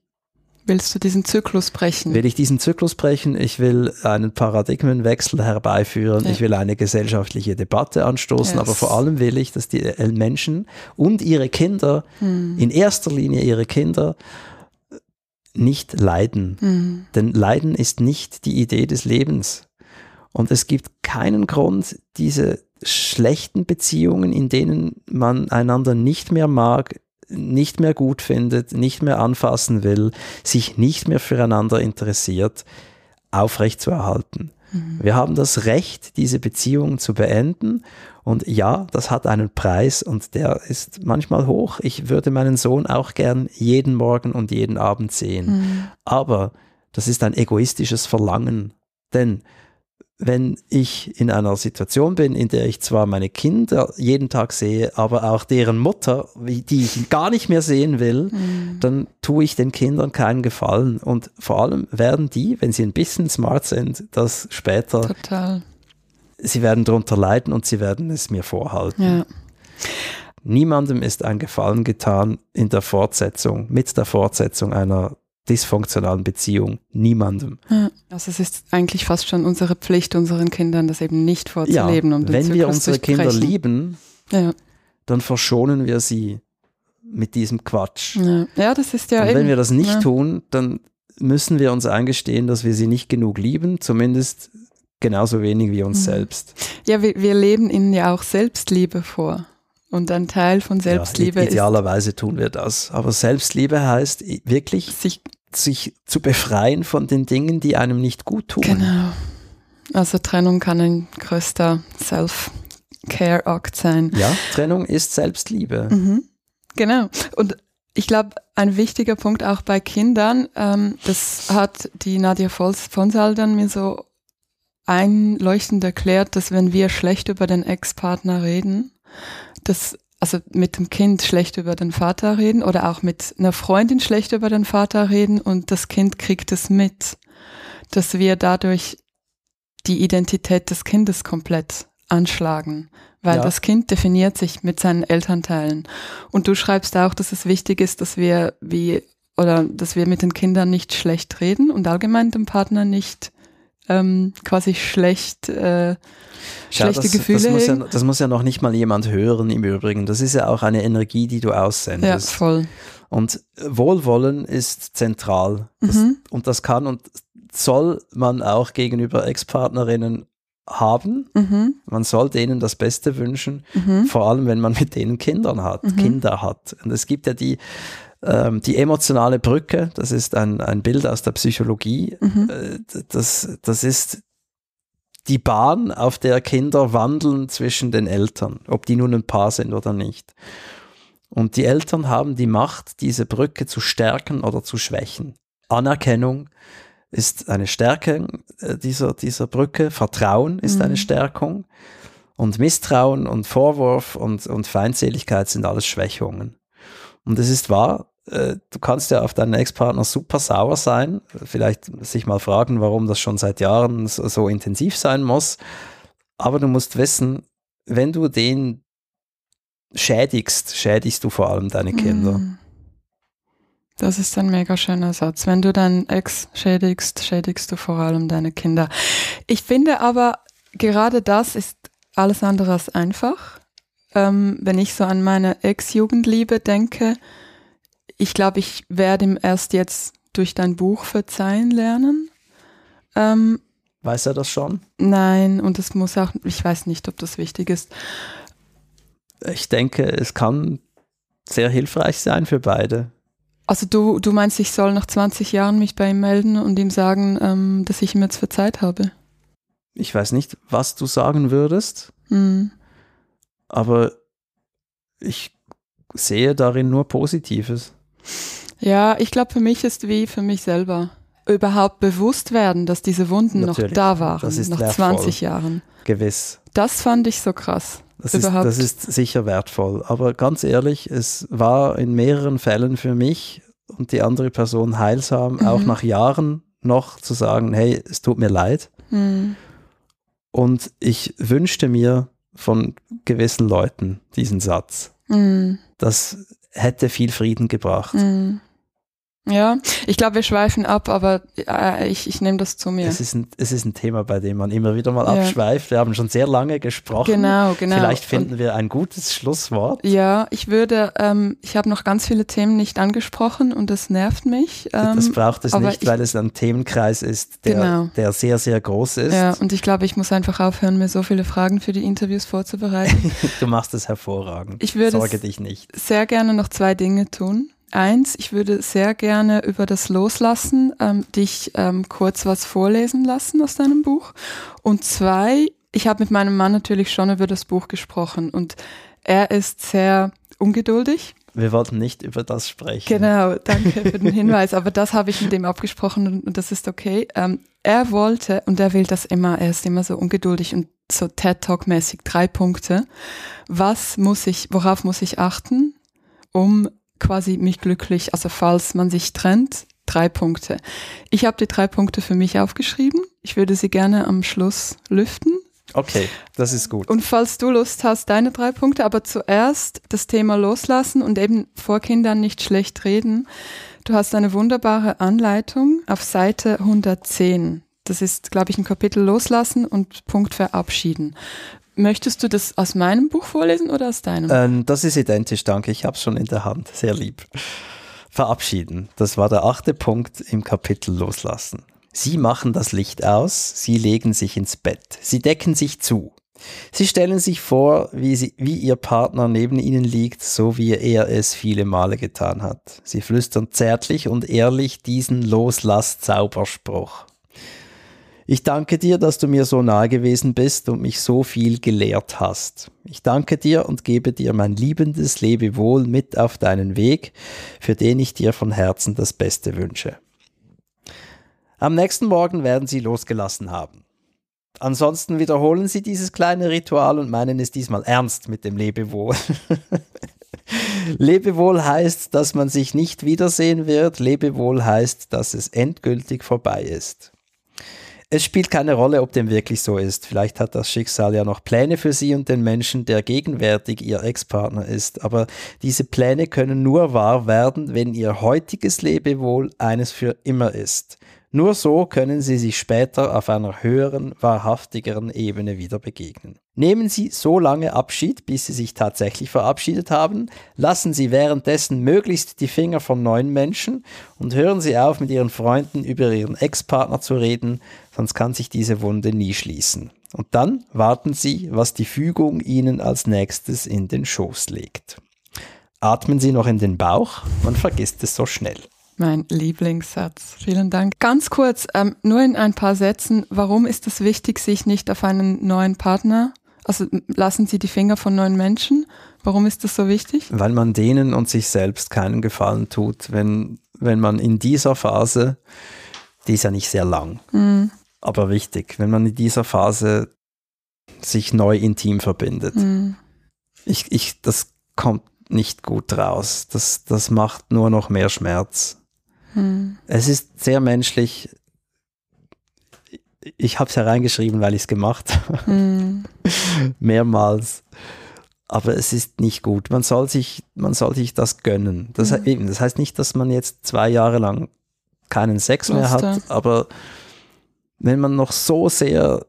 Willst du diesen Zyklus brechen? will ich diesen Zyklus brechen, ich will einen Paradigmenwechsel herbeiführen, Ja. ich will eine gesellschaftliche Debatte anstoßen, Yes. aber vor allem will ich, dass die Menschen und ihre Kinder, Mhm. in erster Linie ihre Kinder, nicht leiden. Mhm. Denn Leiden ist nicht die Idee des Lebens. Und es gibt keinen Grund, diese schlechten Beziehungen, in denen man einander nicht mehr mag, nicht mehr gut findet, nicht mehr anfassen will, sich nicht mehr füreinander interessiert, aufrechtzuerhalten. Mhm. Wir haben das Recht, diese Beziehung zu beenden. Und ja, das hat einen Preis und der ist manchmal hoch. Ich würde meinen Sohn auch gern jeden Morgen und jeden Abend sehen. Mhm. Aber das ist ein egoistisches Verlangen. Denn wenn ich in einer Situation bin, in der ich zwar meine Kinder jeden Tag sehe, aber auch deren Mutter, die ich gar nicht mehr sehen will, mhm. dann tue ich den Kindern keinen Gefallen. Und vor allem werden die, wenn sie ein bisschen smart sind, das später. Total. Sie werden darunter leiden und sie werden es mir vorhalten. Ja. Niemandem ist ein Gefallen getan in der Fortsetzung, mit der Fortsetzung einer dysfunktionalen Beziehung. Niemandem. Ja, also es ist eigentlich fast schon unsere Pflicht, unseren Kindern das eben nicht vorzuleben. Ja, um wenn wir unsere Kinder lieben, ja. dann verschonen wir sie mit diesem Quatsch. Ja, ja das ist ja Und eben, wenn wir das nicht tun, dann müssen wir uns eingestehen, dass wir sie nicht genug lieben, zumindest genauso wenig wie uns mhm. selbst. Ja, wir, wir leben ihnen ja auch Selbstliebe vor. Und ein Teil von Selbstliebe ja, idealerweise ist, tun wir das. Aber Selbstliebe heißt wirklich sich, sich zu befreien von den Dingen, die einem nicht gut tun. Genau. Also Trennung kann ein größter Self-Care-Akt sein. Ja, Trennung ist Selbstliebe. Mhm. Genau. Und ich glaube, ein wichtiger Punkt auch bei Kindern, ähm, das hat die Nadia Fonsal dann mir so einleuchtend erklärt, dass wenn wir schlecht über den Ex-Partner reden, das, also mit dem Kind schlecht über den Vater reden oder auch mit einer Freundin schlecht über den Vater reden und das Kind kriegt es mit, dass wir dadurch die Identität des Kindes komplett anschlagen, weil ja. das Kind definiert sich mit seinen Elternteilen. Und du schreibst auch, dass es wichtig ist, dass wir wie oder dass wir mit den Kindern nicht schlecht reden und allgemein dem Partner nicht ähm, quasi schlecht, äh, schlechte das, Gefühle das muss, ja, das muss ja noch nicht mal jemand hören im Übrigen. Das ist ja auch eine Energie, die du aussendest. Ja, voll. Und Wohlwollen ist zentral. Das, mhm. Und das kann und soll man auch gegenüber Ex-Partnerinnen haben. Mhm. Man soll denen das Beste wünschen, mhm. vor allem wenn man mit denen Kindern hat, mhm. Kinder hat. Und es gibt ja die ähm, die emotionale Brücke, das ist ein, ein Bild aus der Psychologie. Mhm. Äh, das, das ist die Bahn, auf der Kinder wandeln zwischen den Eltern, ob die nun ein Paar sind oder nicht. Und die Eltern haben die Macht, diese Brücke zu stärken oder zu schwächen. Anerkennung ist eine Stärke äh, dieser, dieser Brücke, Vertrauen ist mhm. eine Stärkung und Misstrauen und Vorwurf und, und Feindseligkeit sind alles Schwächungen. Und es ist wahr, äh, du kannst ja auf deinen Ex-Partner super sauer sein, vielleicht sich mal fragen, warum das schon seit Jahren so, so intensiv sein muss. Aber du musst wissen, wenn du den schädigst, schädigst du vor allem deine Kinder. Mm. Das ist ein mega schöner Satz. Wenn du deinen Ex schädigst, schädigst du vor allem deine Kinder. Ich finde aber, gerade das ist alles andere als einfach. Ähm, wenn ich so an meine Ex-Jugendliebe denke, ich glaube, ich werde ihm erst jetzt durch dein Buch verzeihen lernen. Ähm, weiß er das schon? Nein, und es muss auch, ich weiß nicht, ob das wichtig ist. Ich denke, es kann sehr hilfreich sein für beide. Also du, du meinst, ich soll nach 20 Jahren mich bei ihm melden und ihm sagen, ähm, dass ich ihm jetzt verzeiht habe? Ich weiß nicht, was du sagen würdest, hm. aber ich sehe darin nur Positives. Ja, ich glaube, für mich ist wie für mich selber überhaupt bewusst werden, dass diese Wunden Natürlich. noch da waren, das ist nach wertvoll. 20 Jahren. Gewiss. Das fand ich so krass. Das ist, das ist sicher wertvoll. Aber ganz ehrlich, es war in mehreren Fällen für mich und die andere Person heilsam, mhm. auch nach Jahren noch zu sagen, hey, es tut mir leid. Mhm. Und ich wünschte mir von gewissen Leuten diesen Satz. Mhm. Das hätte viel Frieden gebracht. Mhm. Ja, ich glaube, wir schweifen ab, aber äh, ich, ich nehme das zu mir. Es ist, ein, es ist ein Thema, bei dem man immer wieder mal ja. abschweift. Wir haben schon sehr lange gesprochen. Genau, genau. Vielleicht finden Und, wir ein gutes Schlusswort. Ja, ich würde, ähm, ich habe noch ganz viele Themen nicht angesprochen und das nervt mich. Ähm, das braucht es nicht, ich, weil es ein Themenkreis ist, der, genau. der sehr, sehr groß ist. Ja, und ich glaube, ich muss einfach aufhören, mir so viele Fragen für die Interviews vorzubereiten. du machst es hervorragend. Ich würde Sorge dich nicht. sehr gerne noch zwei Dinge tun. Eins, ich würde sehr gerne über das Loslassen ähm, dich ähm, kurz was vorlesen lassen aus deinem Buch. Und zwei, ich habe mit meinem Mann natürlich schon über das Buch gesprochen und er ist sehr ungeduldig. Wir wollten nicht über das sprechen. Genau, danke für den Hinweis. Aber das habe ich mit ihm abgesprochen und, das ist okay. Ähm, er wollte, und er will das immer, er ist immer so ungeduldig und so TED Talk-mäßig drei Punkte. Was muss ich, worauf muss ich achten, um quasi mich glücklich, also falls man sich trennt, drei Punkte. Ich habe die drei Punkte für mich aufgeschrieben. Ich würde sie gerne am Schluss lüften. Okay, das ist gut. Und falls du Lust hast, deine drei Punkte, aber zuerst das Thema loslassen und eben vor Kindern nicht schlecht reden. Du hast eine wunderbare Anleitung auf Seite 110. Das ist, glaube ich, ein Kapitel loslassen und Punkt verabschieden. Möchtest du das aus meinem Buch vorlesen oder aus deinem? Ähm, das ist identisch, danke. Ich habe es schon in der Hand. Sehr lieb. Verabschieden. Das war der achte Punkt im Kapitel Loslassen. Sie machen das Licht aus, sie legen sich ins Bett, sie decken sich zu. Sie stellen sich vor, wie, sie, wie ihr Partner neben ihnen liegt, so wie er es viele Male getan hat. Sie flüstern zärtlich und ehrlich diesen Loslass-Zauberspruch. Ich danke dir, dass du mir so nahe gewesen bist und mich so viel gelehrt hast. Ich danke dir und gebe dir mein liebendes Lebewohl mit auf deinen Weg, für den ich dir von Herzen das Beste wünsche. Am nächsten Morgen werden sie losgelassen haben. Ansonsten wiederholen sie dieses kleine Ritual und meinen es diesmal ernst mit dem Lebewohl. Lebewohl heißt, dass man sich nicht wiedersehen wird. Lebewohl heißt, dass es endgültig vorbei ist. Es spielt keine Rolle, ob dem wirklich so ist. Vielleicht hat das Schicksal ja noch Pläne für sie und den Menschen, der gegenwärtig ihr Ex-Partner ist. Aber diese Pläne können nur wahr werden, wenn ihr heutiges Lebewohl eines für immer ist. Nur so können sie sich später auf einer höheren, wahrhaftigeren Ebene wieder begegnen. Nehmen Sie so lange Abschied, bis Sie sich tatsächlich verabschiedet haben, lassen Sie währenddessen möglichst die Finger von neuen Menschen und hören Sie auf, mit Ihren Freunden über Ihren Ex-Partner zu reden, sonst kann sich diese Wunde nie schließen. Und dann warten Sie, was die Fügung Ihnen als nächstes in den Schoß legt. Atmen Sie noch in den Bauch, man vergisst es so schnell. Mein Lieblingssatz. Vielen Dank. Ganz kurz, ähm, nur in ein paar Sätzen, warum ist es wichtig, sich nicht auf einen neuen Partner, also lassen Sie die Finger von neuen Menschen? Warum ist das so wichtig? Weil man denen und sich selbst keinen Gefallen tut, wenn, wenn man in dieser Phase, die ist ja nicht sehr lang, mhm. Aber wichtig, wenn man in dieser Phase sich neu intim verbindet. Mhm. Ich, ich, das kommt nicht gut raus. Das, das macht nur noch mehr Schmerz. Hm. Es ist sehr menschlich. Ich habe es hereingeschrieben, weil ich es gemacht habe. Hm. Mehrmals. Aber es ist nicht gut. Man soll sich, man soll sich das gönnen. Das, hm. eben, das heißt nicht, dass man jetzt zwei Jahre lang keinen Sex mehr hat, aber wenn man noch so sehr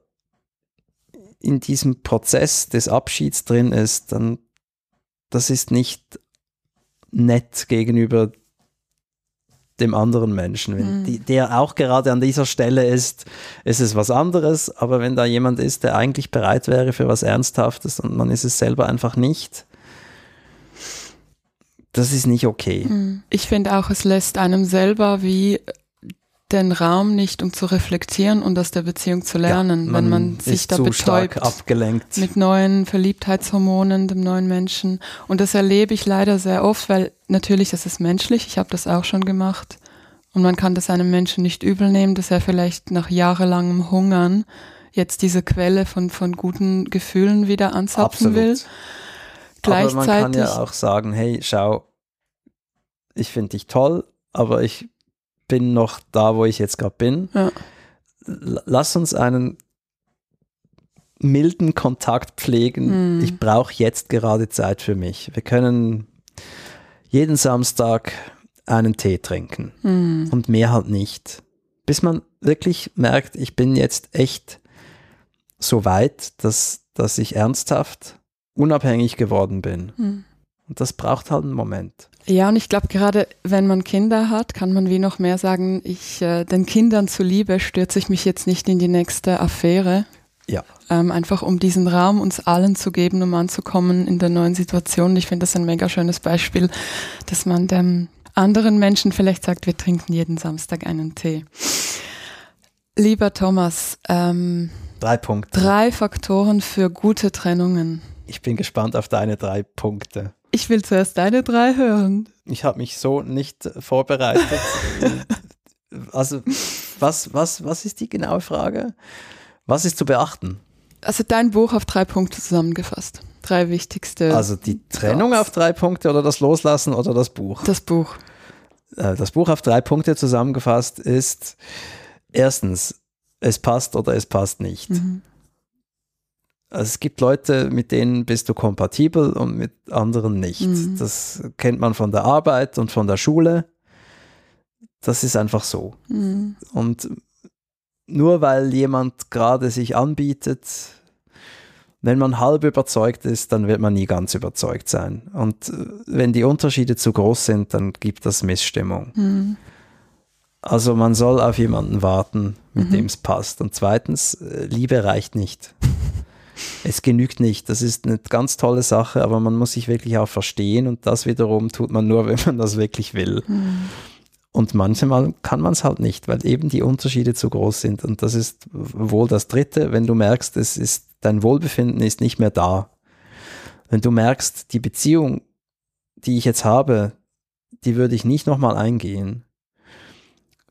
in diesem Prozess des Abschieds drin ist, dann das ist nicht nett gegenüber dem anderen Menschen. Wenn mhm. die, der auch gerade an dieser Stelle ist, ist es was anderes, aber wenn da jemand ist, der eigentlich bereit wäre für was Ernsthaftes und man ist es selber einfach nicht, das ist nicht okay. Mhm. Ich finde auch, es lässt einem selber wie den Raum nicht, um zu reflektieren und aus der Beziehung zu lernen, ja, man wenn man sich da betäubt abgelenkt. mit neuen Verliebtheitshormonen, dem neuen Menschen. Und das erlebe ich leider sehr oft, weil natürlich das ist menschlich, ich habe das auch schon gemacht. Und man kann das einem Menschen nicht übel nehmen, dass er vielleicht nach jahrelangem Hungern jetzt diese Quelle von, von guten Gefühlen wieder anzapfen Absolut. will. Gleichzeitig, aber man kann ja auch sagen, hey, schau, ich finde dich toll, aber ich bin noch da, wo ich jetzt gerade bin. Ja. Lass uns einen milden Kontakt pflegen. Mhm. Ich brauche jetzt gerade Zeit für mich. Wir können jeden Samstag einen Tee trinken mhm. und mehr halt nicht. Bis man wirklich merkt, ich bin jetzt echt so weit, dass, dass ich ernsthaft unabhängig geworden bin. Mhm. Und das braucht halt einen Moment. Ja, und ich glaube, gerade wenn man Kinder hat, kann man wie noch mehr sagen, ich äh, den Kindern zuliebe stürze ich mich jetzt nicht in die nächste Affäre. Ja. Ähm, einfach um diesen Raum uns allen zu geben, um anzukommen in der neuen Situation. Ich finde das ein mega schönes Beispiel, dass man dem anderen Menschen vielleicht sagt, wir trinken jeden Samstag einen Tee. Lieber Thomas, ähm, drei Punkte. Drei Faktoren für gute Trennungen. Ich bin gespannt auf deine drei Punkte. Ich will zuerst deine drei hören. Ich habe mich so nicht vorbereitet. also, was, was, was ist die genaue Frage? Was ist zu beachten? Also dein Buch auf drei Punkte zusammengefasst. Drei wichtigste. Also die Trennung auf drei Punkte oder das Loslassen oder das Buch? Das Buch. Äh, das Buch auf drei Punkte zusammengefasst ist erstens, es passt oder es passt nicht. Mhm. Also es gibt Leute, mit denen bist du kompatibel und mit anderen nicht. Mhm. Das kennt man von der Arbeit und von der Schule. Das ist einfach so. Mhm. Und nur weil jemand gerade sich anbietet, wenn man halb überzeugt ist, dann wird man nie ganz überzeugt sein. Und äh, wenn die Unterschiede zu groß sind, dann gibt das Missstimmung. Mhm. Also man soll auf jemanden warten, mit mhm. dem es passt. Und zweitens, äh, Liebe reicht nicht. Es genügt nicht. Das ist eine ganz tolle Sache, aber man muss sich wirklich auch verstehen und das wiederum tut man nur, wenn man das wirklich will. Mhm. Und manchmal kann man es halt nicht, weil eben die Unterschiede zu groß sind. Und das ist wohl das Dritte, wenn du merkst, es ist, dein Wohlbefinden ist nicht mehr da. Wenn du merkst, die Beziehung, die ich jetzt habe, die würde ich nicht nochmal eingehen.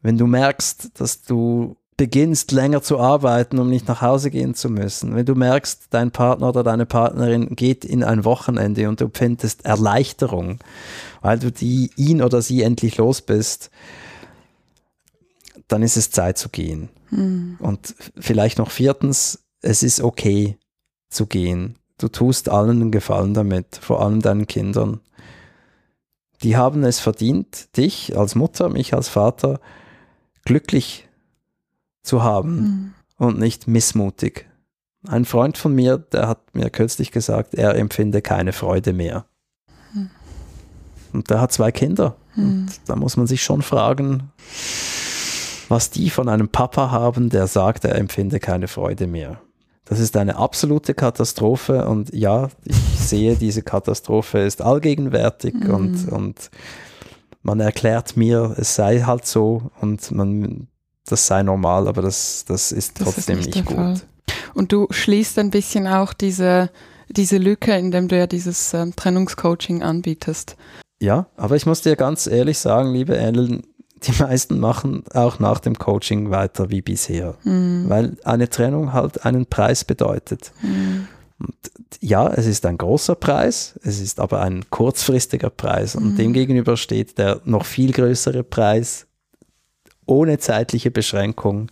Wenn du merkst, dass du beginnst länger zu arbeiten, um nicht nach Hause gehen zu müssen, wenn du merkst, dein Partner oder deine Partnerin geht in ein Wochenende und du findest Erleichterung, weil du die, ihn oder sie endlich los bist, dann ist es Zeit zu gehen. Mhm. Und vielleicht noch viertens, es ist okay zu gehen. Du tust allen einen Gefallen damit, vor allem deinen Kindern. Die haben es verdient, dich als Mutter, mich als Vater glücklich zu haben mhm. und nicht missmutig. Ein Freund von mir, der hat mir kürzlich gesagt, er empfinde keine Freude mehr. Mhm. Und der hat zwei Kinder. Mhm. Und da muss man sich schon fragen, was die von einem Papa haben, der sagt, er empfinde keine Freude mehr. Das ist eine absolute Katastrophe und ja, ich sehe, diese Katastrophe ist allgegenwärtig mhm. und, und man erklärt mir, es sei halt so und man das sei normal, aber das, das ist trotzdem das ist nicht, nicht gut. Fall. Und du schließt ein bisschen auch diese, diese Lücke, indem du ja dieses ähm, Trennungscoaching anbietest. Ja, aber ich muss dir ganz ehrlich sagen, liebe Ellen, die meisten machen auch nach dem Coaching weiter wie bisher, mhm. weil eine Trennung halt einen Preis bedeutet. Mhm. Und ja, es ist ein großer Preis, es ist aber ein kurzfristiger Preis und mhm. dem gegenüber steht der noch viel größere Preis ohne zeitliche Beschränkung,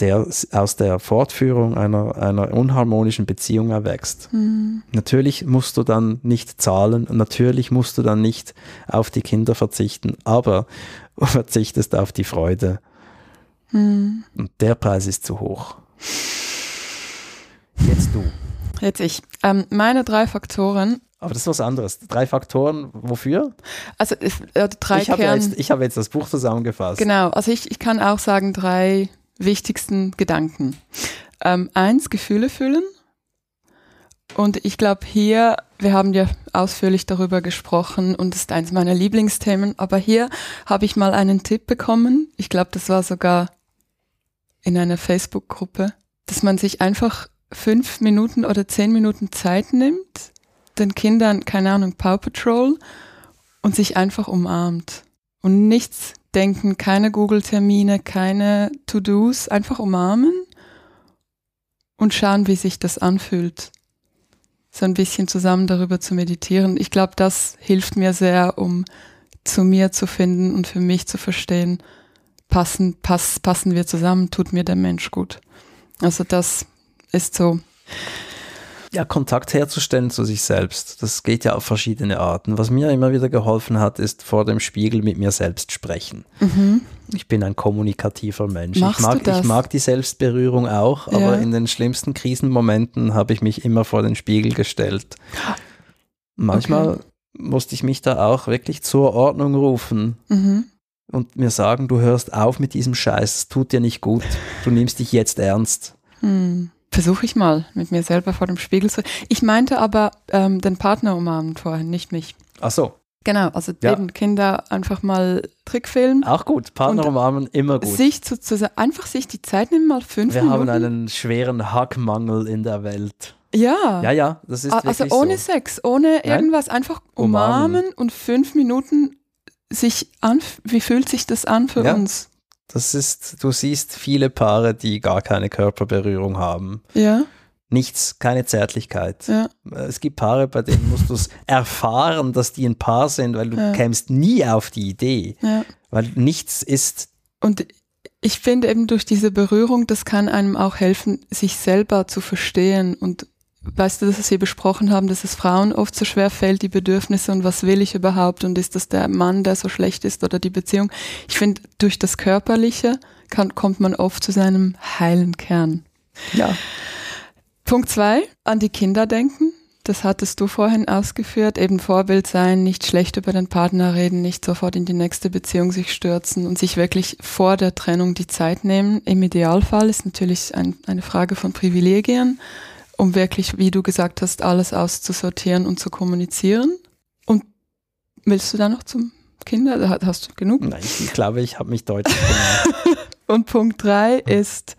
der aus der Fortführung einer, einer unharmonischen Beziehung erwächst. Mhm. Natürlich musst du dann nicht zahlen, natürlich musst du dann nicht auf die Kinder verzichten, aber du verzichtest auf die Freude. Mhm. Und der Preis ist zu hoch. Jetzt du. Jetzt ich. Ähm, meine drei Faktoren aber das ist was anderes. Drei Faktoren, wofür? Also äh, drei ich habe jetzt, ich hab jetzt das Buch zusammengefasst. Genau, also ich, ich kann auch sagen, drei wichtigsten Gedanken. Ähm, eins, Gefühle fühlen. Und ich glaube hier, wir haben ja ausführlich darüber gesprochen und das ist eins meiner Lieblingsthemen, aber hier habe ich mal einen Tipp bekommen. Ich glaube, das war sogar in einer Facebook-Gruppe, dass man sich einfach fünf Minuten oder zehn Minuten Zeit nimmt den Kindern, keine Ahnung, Paw Patrol und sich einfach umarmt. Und nichts denken, keine Google-Termine, keine To-Dos, einfach umarmen und schauen, wie sich das anfühlt. So ein bisschen zusammen darüber zu meditieren. Ich glaube, das hilft mir sehr, um zu mir zu finden und für mich zu verstehen, passen, pass, passen wir zusammen, tut mir der Mensch gut. Also das ist so ja, Kontakt herzustellen zu sich selbst. Das geht ja auf verschiedene Arten. Was mir immer wieder geholfen hat, ist vor dem Spiegel mit mir selbst sprechen. Mhm. Ich bin ein kommunikativer Mensch. Machst ich mag, du das? ich mag die Selbstberührung auch, ja. aber in den schlimmsten Krisenmomenten habe ich mich immer vor den Spiegel gestellt. Manchmal okay. musste ich mich da auch wirklich zur Ordnung rufen. Mhm und mir sagen, du hörst auf mit diesem Scheiß, es tut dir nicht gut, du nimmst dich jetzt ernst. Hm. Versuche ich mal, mit mir selber vor dem Spiegel zu. Ich meinte aber ähm, den Partner umarmen vorhin, nicht mich. Ach so. Genau, also Ja. eben Kinder einfach mal Trickfilm. Auch gut. Partner umarmen, immer gut. Sich zu, zu, einfach sich die Zeit nehmen, mal fünf Wir Minuten. haben einen schweren Hackmangel in der Welt. ja. Ja, ja, das ist also ohne so. Sex, ohne Nein. irgendwas, einfach umarmen, Umarmen. und fünf Minuten sich an. Wie fühlt sich das an für Ja. uns? Das ist, du siehst viele Paare, die gar keine Körperberührung haben. Ja, Nichts, keine Zärtlichkeit. ja, Es gibt Paare, bei denen musst du es erfahren, dass die ein Paar sind, weil du Ja. kämst nie auf die Idee. ja. Weil nichts ist, Und ich finde eben durch diese Berührung, das kann einem auch helfen, sich selber zu verstehen. Und weißt du, dass wir besprochen haben, dass es Frauen oft so schwer fällt, die Bedürfnisse und was will ich überhaupt und ist das der Mann, der so schlecht ist oder die Beziehung. Ich finde, durch das Körperliche kann, kommt man oft zu seinem heilen Kern. ja, Punkt zwei, an die Kinder denken. Das hattest du vorhin ausgeführt. Eben Vorbild sein, nicht schlecht über den Partner reden, nicht sofort in die nächste Beziehung sich stürzen und sich wirklich vor der Trennung die Zeit nehmen. Im Idealfall ist natürlich ein, eine Frage von Privilegien, um wirklich, wie du gesagt hast, alles auszusortieren und zu kommunizieren. Und willst du da noch zum Kinder? Hast du genug? nein, ich, ich glaube, ich habe mich deutlich gemacht. Und Punkt drei ist,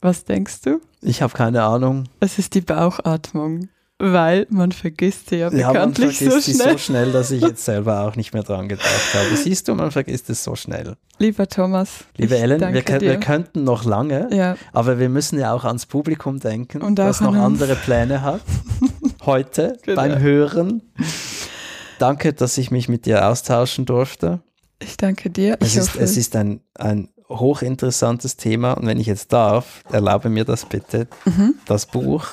was denkst du? Ich habe keine Ahnung. Es ist die Bauchatmung, weil man vergisst sie ja Ja, man bekanntlich vergisst so sie schnell. so schnell, dass ich jetzt selber auch nicht mehr dran gedacht habe. Siehst du, man vergisst es so schnell. Lieber Thomas, Liebe Ellen, wir, wir könnten noch lange, ja, aber wir müssen ja auch ans Publikum denken, Und das noch andere Pläne hat. Heute Genau. beim Hören. Danke, dass ich mich mit dir austauschen durfte. ich danke dir. Es Ich ist, hoffe, es ist ein, ein hochinteressantes Thema und wenn ich jetzt darf, erlaube mir das bitte. Mhm. Das Buch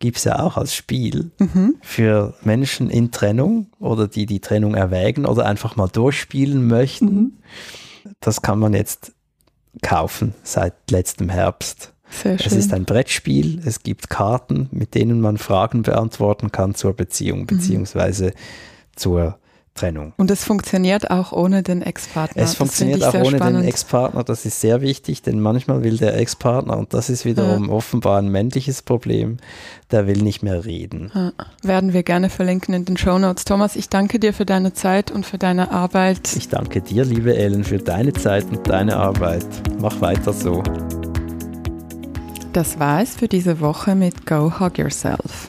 gibt es ja auch als Spiel Mhm. für Menschen in Trennung oder die die Trennung erwägen oder einfach mal durchspielen möchten. Mhm. Das kann man jetzt kaufen seit letztem Herbst. sehr Es schön. ist ein Brettspiel, es gibt Karten, mit denen man Fragen beantworten kann zur Mhm. Beziehung beziehungsweise zur Trennung. und es funktioniert auch ohne den Ex-Partner. Es Das funktioniert auch ohne spannend. den Ex-Partner, das ist sehr wichtig, denn manchmal will der Ex-Partner, und das ist wiederum offenbar ein männliches Problem, der will nicht mehr reden. Ja, werden wir gerne verlinken in den Show Notes. Thomas, ich danke dir für deine Zeit und für deine Arbeit. Ich danke dir, liebe Ellen, für deine Zeit und deine Arbeit. Mach weiter so. Das war es für diese Woche mit Go Hug Yourself.